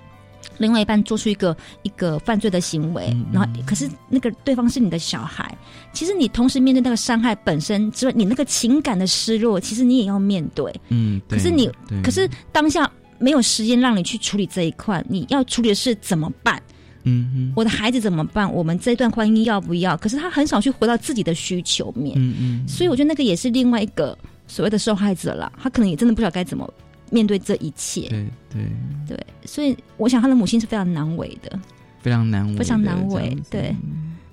Speaker 3: 另外一半做出一个一个犯罪的行为，
Speaker 1: 嗯
Speaker 3: 然后可是那个对方是你的小孩，其实你同时面对那个伤害本身之外，你那个情感的失落，其实你也要面对。
Speaker 1: 嗯，
Speaker 3: 可是你可是当下没有时间让你去处理这一块，你要处理的是怎么办？
Speaker 1: 嗯嗯
Speaker 3: 我的孩子怎么办？我们这段婚姻要不要？可是他很少去回到自己的需求面，
Speaker 1: 嗯嗯，
Speaker 3: 所以我觉得那个也是另外一个所谓的受害者了，他可能也真的不知道该怎么面对这一切。
Speaker 1: 对对，
Speaker 3: 对，所以我想他的母亲是非常难为的，
Speaker 1: 非常难为，
Speaker 3: 非常难
Speaker 1: 这
Speaker 3: 为。对，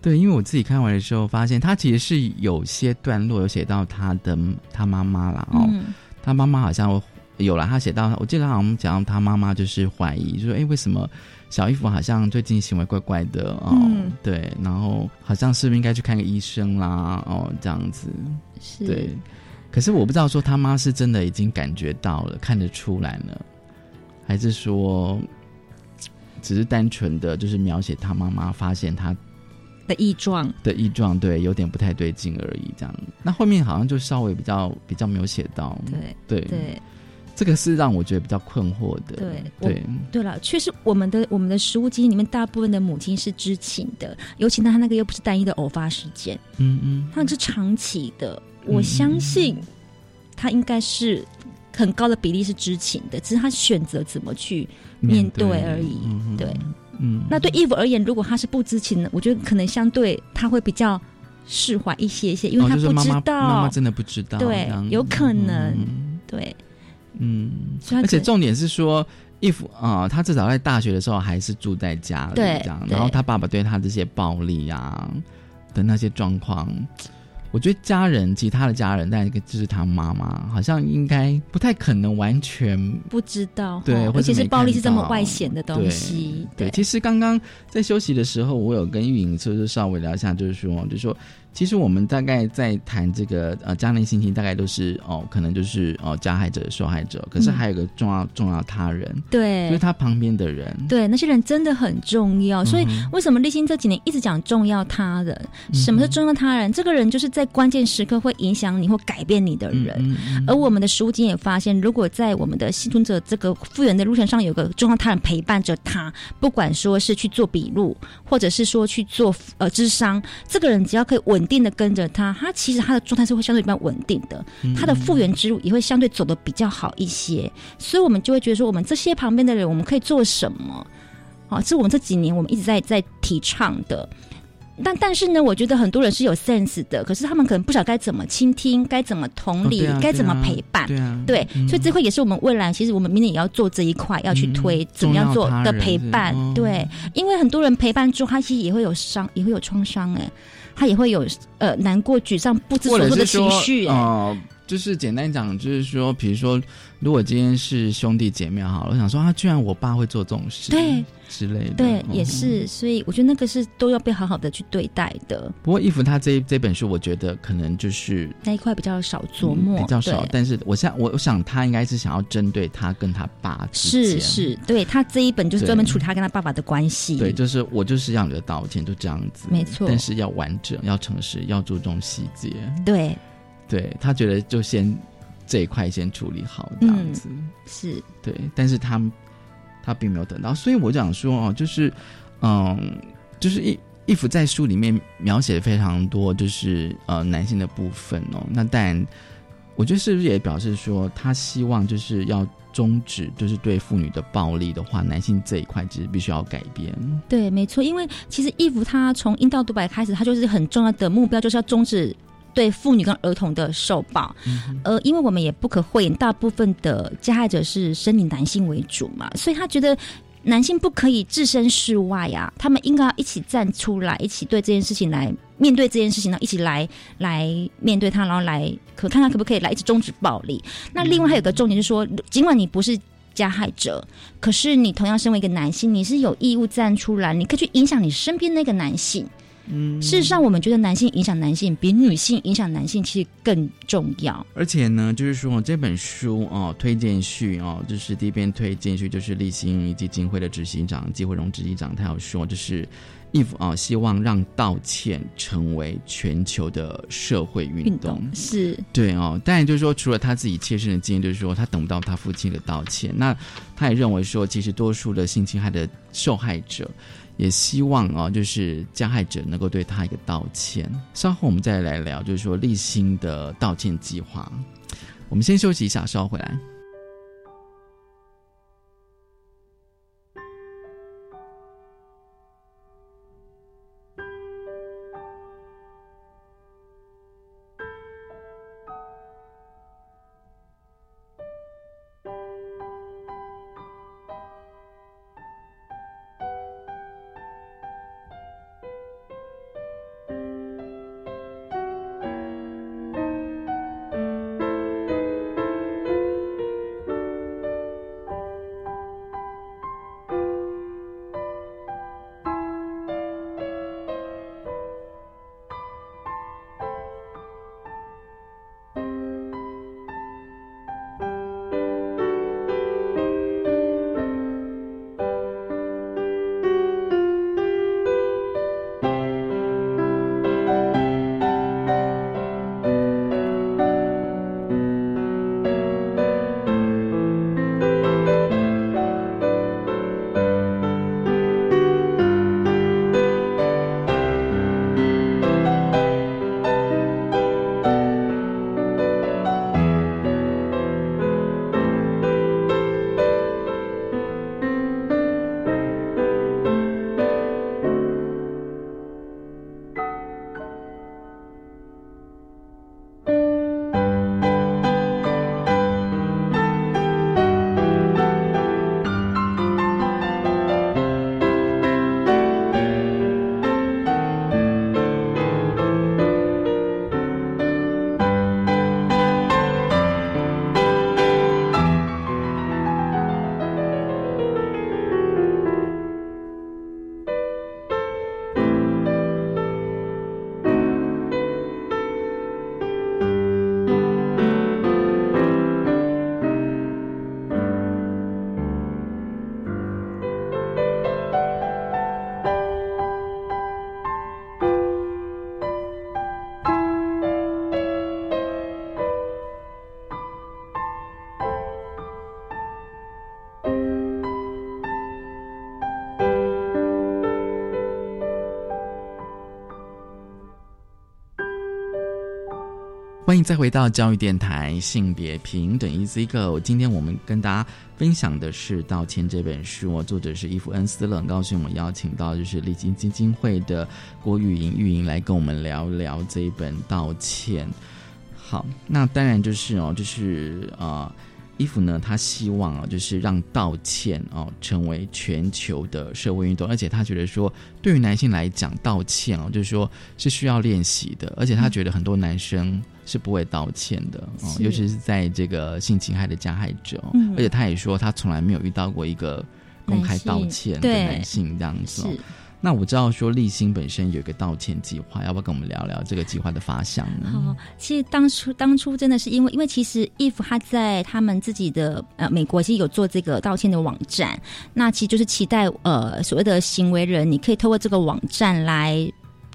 Speaker 1: 对，因为我自己看完的时候，发现他其实是有些段落有写到他的他妈妈啦哦，
Speaker 3: 嗯。
Speaker 1: 他妈妈好像有了，他写到，我记得他好像讲到他妈妈就是怀疑，就说哎，诶为什么小衣服好像最近行为怪怪的哦，
Speaker 3: 嗯。
Speaker 1: 对，然后好像是不是应该去看个医生啦，哦，这样子，
Speaker 3: 是，
Speaker 1: 对。可是我不知道说他妈是真的已经感觉到了，看得出来了，还是说只是单纯的就是描写他妈妈发现他
Speaker 3: 的异状，
Speaker 1: 的异状，对，有点不太对劲而已，这样。那后面好像就稍微比较比较没有写到，
Speaker 3: 对
Speaker 1: 对。
Speaker 3: 对。
Speaker 1: 这个是让我觉得比较困惑的，
Speaker 3: 对我
Speaker 1: 对，
Speaker 3: 对了，确实我们的我们的食物基因里面大部分的母亲是知情的，尤其他那个又不是单一的偶发事件，
Speaker 1: 嗯嗯，
Speaker 3: 它是长期的，我相信他应该是很高的比例是知情的，只是他选择怎么去面对。而已，
Speaker 1: 嗯
Speaker 3: 对。
Speaker 1: 嗯，
Speaker 3: 那对 Eve 而言，如果他是不知情的，我觉得可能相对他会比较释怀一些些，因为
Speaker 1: 哦
Speaker 3: 他不知道，
Speaker 1: 妈妈真的不知道，
Speaker 3: 对，有可能，
Speaker 1: 嗯。
Speaker 3: 对，
Speaker 1: 嗯，而且重点是说。if 啊、他至少在大学的时候还是住在家里，
Speaker 3: 对
Speaker 1: 这样，
Speaker 3: 对。
Speaker 1: 然后他爸爸对他这些暴力啊的那些状况，我觉得家人，其他的家人，但就是他妈妈，好像应该不太可能完全
Speaker 3: 不知道，
Speaker 1: 对，
Speaker 3: 而且是暴力是这么外显的东西，
Speaker 1: 对，对其实刚刚在休息的时候，我有跟玉莹就是稍微聊一下，就是说，就是说，其实我们大概在谈这个呃家庭性侵，大概都是哦，可能就是哦加害者、受害者，可是
Speaker 3: 嗯
Speaker 1: 还有个重要重要他人，
Speaker 3: 对
Speaker 1: 就是他旁边的人，
Speaker 3: 对，那些人真的很重要。所以为什么立新这几年一直讲重要他人？什么是重要他人？这个人就是在关键时刻会影响你或改变你的人。而我们的实务经验也发现，如果在我们的幸存者这个复原的路程上有个重要他人陪伴着他，不管说是去做笔录，或者是说去做呃智商，这个人只要可以稳稳定的跟着他，他其实他的状态是会相对比较稳定的，他的复原之路也会相对走的比较好一些。所以，我们就会觉得说，我们这些旁边的人，我们可以做什么？好，是我们这几年我们一直在在提倡的。但但是呢，我觉得很多人是有 sense 的，可是他们可能不晓得该怎么倾听，该怎么同理，该怎么陪伴。
Speaker 1: 对啊，
Speaker 3: 对，所以这块也是我们未来，其实我们明年也要做这一块，要去推怎么样做的陪伴。对，因为很多人陪伴之后，他其实也会有伤，也会有创伤，哎，他也会有呃难过、沮丧、不知所措的情绪，
Speaker 1: 呃。就是简单讲，就是说，比如说，如果今天是兄弟姐妹哈，我想说啊，居然我爸会做这种事，
Speaker 3: 对
Speaker 1: 之类的，
Speaker 3: 对，也是，所以我觉得那个是都要被好好的去对待的。
Speaker 1: 不过，伊芙他这这本书，我觉得可能就是
Speaker 3: 那一块比较少琢磨，
Speaker 1: 比较少。但是，我想，我我想他应该是想要针对他跟他爸
Speaker 3: 是是，对他这一本就是专门处理他跟他爸爸的关系。
Speaker 1: 对，就是我就是要你的道歉，就这样子，
Speaker 3: 没错。
Speaker 1: 但是要完整，要诚实，要注重细节。
Speaker 3: 对。
Speaker 1: 对他觉得就先这一块先处理好这样子
Speaker 3: 是
Speaker 1: 对，但是他他并没有等到，所以我想说哦，就是嗯，就是一一幅在书里面描写非常多，就是呃男性的部分哦。那但我觉得是不是也表示说，他希望就是要终止就是对妇女的暴力的话，男性这一块其实必须要改变。
Speaker 3: 对，没错，因为其实义父他从阴道独白开始，他就是很重要的目标，就是要终止。对妇女跟儿童的受暴，呃，因为我们也不可讳言，大部分的加害者是生理男性为主嘛，所以他觉得男性不可以置身事外呀，他们应该要一起站出来，一起对这件事情来面对这件事情呢，一起来来面对他，然后来可看看可不可以来一直终止暴力。那另外还有个重点就是说，尽管你不是加害者，可是你同样身为一个男性，你是有义务站出来，你可以去影响你身边那个男性。嗯，事实上，我们觉得男性影响男性比女性影响男性其实更重要。
Speaker 1: 而且呢，就是说这本书哦，推荐序哦，就是第一篇推荐序，就是立新基金会的执行长季慧荣执行长，他有说，就是 if 啊，希望让道歉成为全球的社会运动。
Speaker 3: 是
Speaker 1: 对哦，当然就是说，除了他自己切身的经验，就是说他等不到他父亲的道歉，那他也认为说，其实多数的性侵害的受害者。也希望啊，就是加害者能够对他一个道歉。稍后我们再来聊，就是说立新的道歉计划。我们先休息一下，稍后回来。欢迎再回到教育电台性别平等 Easy Go。今天我们跟大家分享的是《道歉》这本书，作者是伊夫恩斯勒。很高兴我们邀请到就是立金基金会的郭玉莹玉莹来跟我们聊聊这一本《道歉》。好，那当然就是哦，就是呃。伊芙呢，他希望啊，就是让道歉哦成为全球的社会运动，而且他觉得说，对于男性来讲，道歉哦，就是说是需要练习的，而且他觉得很多男生是不会道歉的哦，尤其是在这个性侵害的加害者，而且他也说他从来没有遇到过一个公开道歉的男性这样子。那我知道说立新本身有一个道歉计划，要不要跟我们聊聊这个计划的发想呢？
Speaker 3: 好，其实当初当初真的是因为，因为其实 if 他在他们自己的呃美国其实有做这个道歉的网站，那其实就是期待呃所谓的行为人，你可以透过这个网站来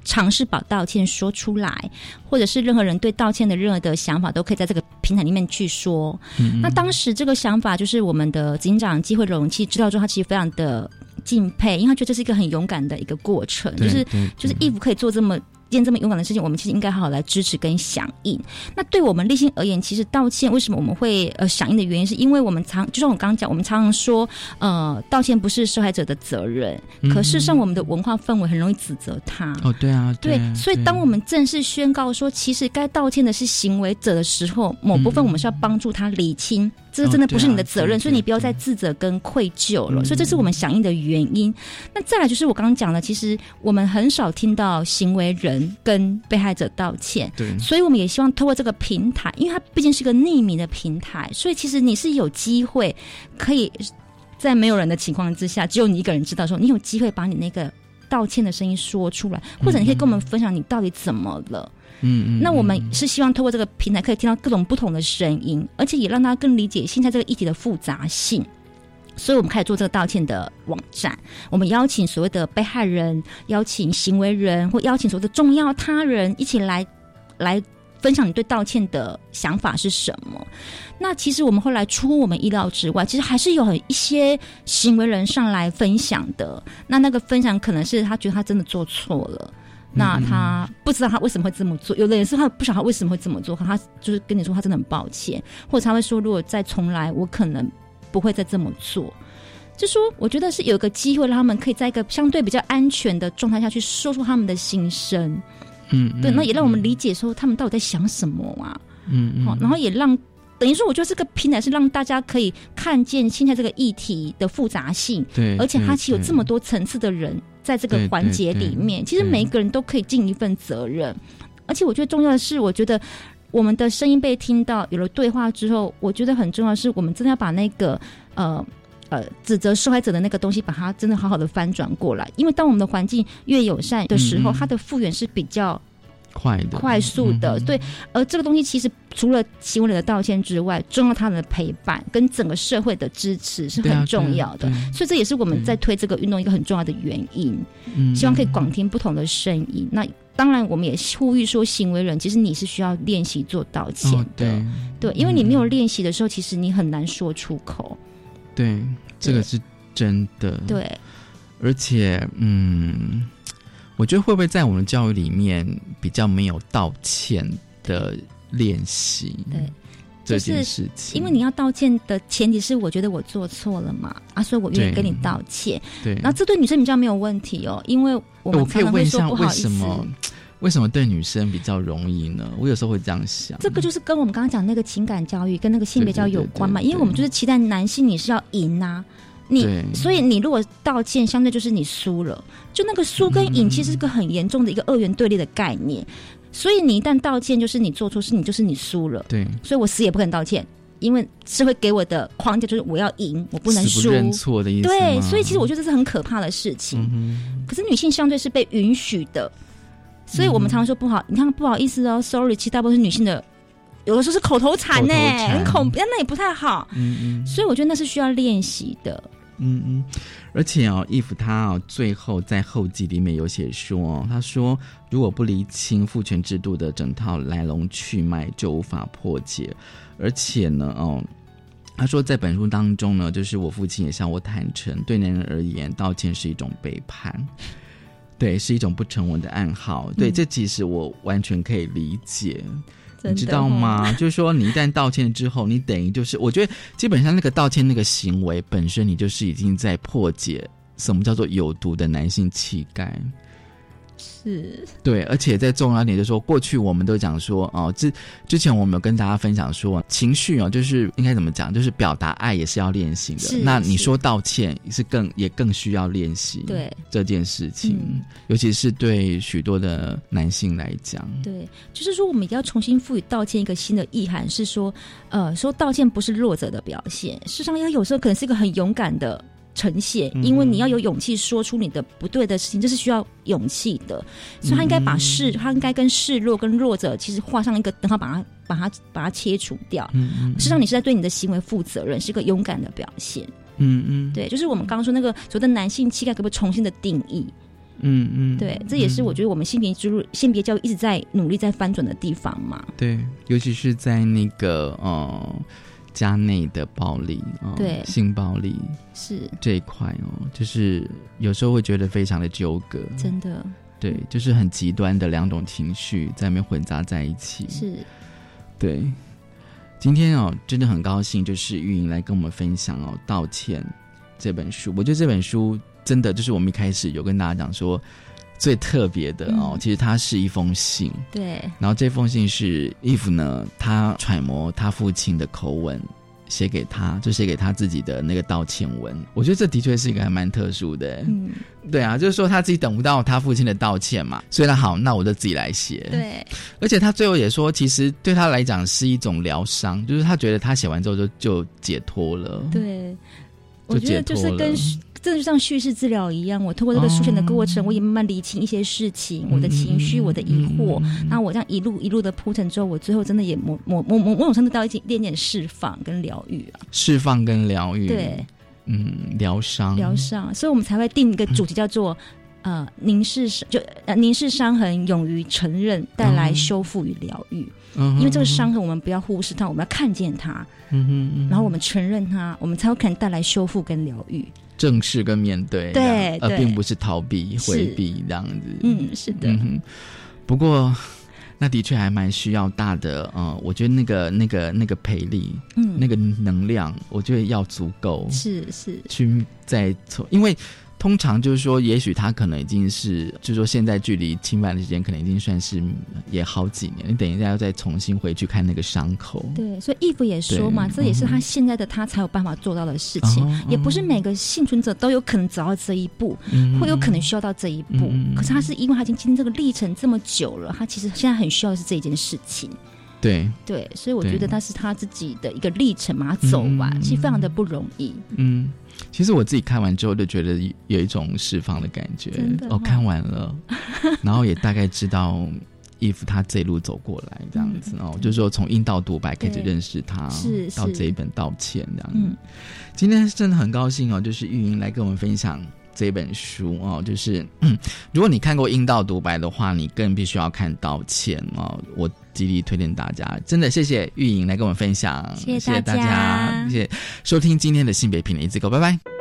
Speaker 3: 尝试把道歉说出来，或者是任何人对道歉的任何的想法都可以在这个平台里面去说。那当时这个想法就是我们的警长机会容器知道之后，他其实非常的。敬佩，因为他觉得这是一个很勇敢的一个过程，就是就是义父可以做这么。件这么勇敢的事情，我们其实应该好好来支持跟响应。那对我们立心而言，其实道歉为什么我们会呃响应的原因，是因为我们常就像我刚刚讲，我们常常说呃道歉不是受害者的责任，可是上我们的文化氛围很容易指责他。
Speaker 1: 哦，对啊，
Speaker 3: 对，所以当我们正式宣告说，其实该道歉的是行为者的时候，某部分我们是要帮助他理清，这真的不是你的责任，所以你不要再自责跟愧疚了。所以这是我们响应的原因。那再来就是我刚刚讲的，其实我们很少听到行为人。跟被害者道歉，
Speaker 1: 对，
Speaker 3: 所以我们也希望透过这个平台，因为它毕竟是个匿名的平台，所以其实你是有机会可以在没有人的情况之下，只有你一个人知道，说你有机会把你那个道歉的声音说出来，或者你可以跟我们分享你到底怎么了。
Speaker 1: 嗯嗯。
Speaker 3: 那我们是希望透过这个平台，可以听到各种不同的声音，而且也让大家更理解现在这个议题的复杂性。所以我们开始做这个道歉的网站，我们邀请所谓的被害人、邀请行为人或邀请所谓的重要他人一起来来分享你对道歉的想法是什么。那其实我们后来出乎我们意料之外，其实还是有很一些行为人上来分享的。那那个分享可能是他觉得他真的做错了，那他不知道他为什么会这么做。有的人是他不晓得他为什么会这么做，可他就是跟你说他真的很抱歉，或者他会说如果再重来，我可能。不会再这么做，就说我觉得是有一个机会，让他们可以在一个相对比较安全的状态下去说出他们的心声。
Speaker 1: 嗯，
Speaker 3: 对，那也让我们理解说他们到底在想什么啊。
Speaker 1: 嗯，
Speaker 3: 好，然后也让等于说，我觉得这个平台是让大家可以看见现在这个议题的复杂性。
Speaker 1: 对，
Speaker 3: 而且它其实有这么多层次的人在这个环节里面，其实每一个人都可以尽一份责任。而且我觉得重要的是，我觉得。我们的声音被听到，有了对话之后，我觉得很重要的是，我们真的要把那个呃呃指责受害者的那个东西，把它真的好好的翻转过来。因为当我们的环境越友善的时候，它的复原是比较
Speaker 1: 快的、
Speaker 3: 快速的。对，而这个东西其实除了行为人的道歉之外，重要他们的陪伴跟整个社会的支持是很重要的。所以这也是我们在推这个运动一个很重要的原因。
Speaker 1: 嗯，
Speaker 3: 希望可以广听不同的声音。那。当然，我们也呼吁说，行为人其实你是需要练习做道歉的，
Speaker 1: 对，
Speaker 3: 对，因为你没有练习的时候，其实你很难说出口。
Speaker 1: 对，这个是真的。
Speaker 3: 对，
Speaker 1: 而且，嗯，我觉得会不会在我们教育里面比较没有道歉的练习？
Speaker 3: 对，
Speaker 1: 这件事情，
Speaker 3: 因为你要道歉的前提是，我觉得我做错了嘛，啊，所以我愿意跟你道歉。
Speaker 1: 对，
Speaker 3: 然后这对女生比较没有问题哦，因为。我
Speaker 1: 可以问一下，为什么为什么对女生比较容易呢？我有时候会这样想。
Speaker 3: 这个就是跟我们刚刚讲那个情感教育跟那个性别教育有关嘛？因为我们就是期待男性你是要赢啊，你所以你如果道歉，相对就是你输了。就那个输跟赢，其实是个很严重的一个二元对立的概念。所以你一旦道歉，就是你做错事，你就是你输了。
Speaker 1: 对，
Speaker 3: 所以我死也不肯道歉。因为是会给我的框架，就是我要赢，我不能输。
Speaker 1: 认错的意思。
Speaker 3: 对，所以其实我觉得这是很可怕的事情。可是女性相对是被允许的，所以我们常常说不好。你看，不好意思哦，sorry。其实大部分是女性的，有的时候是口头禅呢，很恐，那也不太好。
Speaker 1: 嗯嗯。
Speaker 3: 所以我觉得那是需要练习的。
Speaker 1: 嗯嗯。而且哦，伊芙他哦，最后在后记里面有写说，他说如果不厘清父权制度的整套来龙去脉，就无法破解。而且呢，哦，他说在本书当中呢，就是我父亲也向我坦诚，对男人而言，道歉是一种背叛。对，是一种不成文的暗号。对，
Speaker 3: 嗯
Speaker 1: 这其实我完全可以理解。你知道吗？就是说，你一旦道歉之后，你等于就是，我觉得基本上那个道歉那个行为本身，你就是已经在破解什么叫做有毒的男性气概。
Speaker 3: 是
Speaker 1: 对，而且在重要一点就是说，过去我们都讲说，哦，之之前我们有跟大家分享说，情绪哦，就是应该怎么讲，就是表达爱也是要练习的。那你说道歉是更也更需要练习
Speaker 3: 对
Speaker 1: 这件事情，
Speaker 3: 嗯
Speaker 1: 尤其是对许多的男性来讲，
Speaker 3: 对，就是说我们一定要重新赋予道歉一个新的意涵，是说，呃，说道歉不是弱者的表现，事实上，它有时候可能是一个很勇敢的呈现，
Speaker 1: 嗯
Speaker 3: 因为你要有勇气说出你的不对的事情，这是需要勇气的，所以他应该把示，他应该跟示弱跟弱者其实画上一个等号，把它把它把它切除掉。
Speaker 1: 嗯嗯
Speaker 3: 事实上，你是在对你的行为负责任，是一个勇敢的表现。
Speaker 1: 嗯嗯，
Speaker 3: 对，就是我们刚刚说那个所谓的男性气概，可不可以重新的定义？
Speaker 1: 嗯嗯，
Speaker 3: 对，这也是我觉得我们性别之路、性别教育一直在努力在翻转的地方嘛。
Speaker 1: 对，尤其是在那个呃家内的暴力啊，
Speaker 3: 对。
Speaker 1: 性暴力
Speaker 3: 是。
Speaker 1: 这一块哦，就是有时候会觉得非常的纠葛，
Speaker 3: 真的。
Speaker 1: 对，就是很极端的两种情绪在里面混杂在一起。
Speaker 3: 是。
Speaker 1: 对，今天哦，真的很高兴，就是玉莹来跟我们分享哦，《道歉》这本书。我觉得这本书真的就是我们一开始有跟大家讲说，最特别的哦，
Speaker 3: 嗯
Speaker 1: 其实它是一封信。
Speaker 3: 对，
Speaker 1: 然后这封信是 Eve 呢，他揣摩他父亲的口吻写给他，就写给他自己的那个道歉文。我觉得这的确是一个还蛮特殊的，
Speaker 3: 嗯，
Speaker 1: 对啊，就是说他自己等不到他父亲的道歉嘛，所以他好，那我就自己来写。，
Speaker 3: 对，
Speaker 1: 而且他最后也说，其实对他来讲是一种疗伤，就是他觉得他写完之后就就解脱了。
Speaker 3: 对，我
Speaker 1: 就
Speaker 3: 觉得
Speaker 1: 解脱了
Speaker 3: 就是跟真的就像叙事治疗一样，我通过这个书写的过程，我也慢慢理清一些事情，我的情绪，我的疑惑。那我这样一路一路的铺陈之后，我最后真的也某某某某某种程度到一点点点释放跟疗愈啊，
Speaker 1: 释放跟疗愈，
Speaker 3: 对，
Speaker 1: 嗯，疗伤，
Speaker 3: 疗伤，所以我们才会定一个主题叫做。呃，凝视伤就呃凝视伤痕，勇于承认，带来修复与疗愈。
Speaker 1: 嗯，
Speaker 3: 因为这个伤痕，我们不要忽视它，我们要看见它，
Speaker 1: 嗯哼，嗯
Speaker 3: 然后我们承认它，我们才有可能带来修复跟疗愈。
Speaker 1: 正视跟面对，
Speaker 3: 对
Speaker 1: 而
Speaker 3: 对。
Speaker 1: 并不是逃避、回避这样子。
Speaker 3: 嗯，是的，
Speaker 1: 嗯哼，不过那的确还蛮需要大的，呃，我觉得那个、那个、那个培力，
Speaker 3: 嗯，
Speaker 1: 那个能量，我觉得要足够，
Speaker 3: 是是，
Speaker 1: 去再从，因为。通常就是说，也许他可能已经是，就是说现在距离侵犯的时间可能已经算是也好几年，你等一下要再重新回去看那个伤口。
Speaker 3: 对，所以义父也说嘛，
Speaker 1: 对
Speaker 3: 这也是他
Speaker 1: 嗯
Speaker 3: 现在的他才有办法做到的事情，
Speaker 1: 哦
Speaker 3: 也不是每个幸存者都有可能走到这一步，
Speaker 1: 嗯
Speaker 3: 会有可能需要到这一步。
Speaker 1: 嗯
Speaker 3: 可是他是因为他已经经历这个历程这么久了，他其实现在很需要的是这件事情。
Speaker 1: 对，
Speaker 3: 对，所以我觉得那是他自己的一个历程嘛，他走完、
Speaker 1: 嗯
Speaker 3: 其实非常的不容易。
Speaker 1: 嗯，其实我自己看完之后就觉得有一种释放的感觉。哦，
Speaker 3: 哦
Speaker 1: 看完了，然后也大概知道伊芙他这一路走过来这样子哦，就是说从阴道独白开始认识他，
Speaker 3: 是是
Speaker 1: 到这一本道歉这样今天真的很高兴哦，就是玉莹来跟我们分享。这本书哦，就是、嗯、如果你看过《阴道独白》的话，你更必须要看《道歉》哦。我极力推荐大家，真的谢谢玉莹来跟我们分享，
Speaker 3: 谢谢
Speaker 1: 谢大
Speaker 3: 大家
Speaker 1: 谢谢收听今天的性别平等一字狗，拜拜。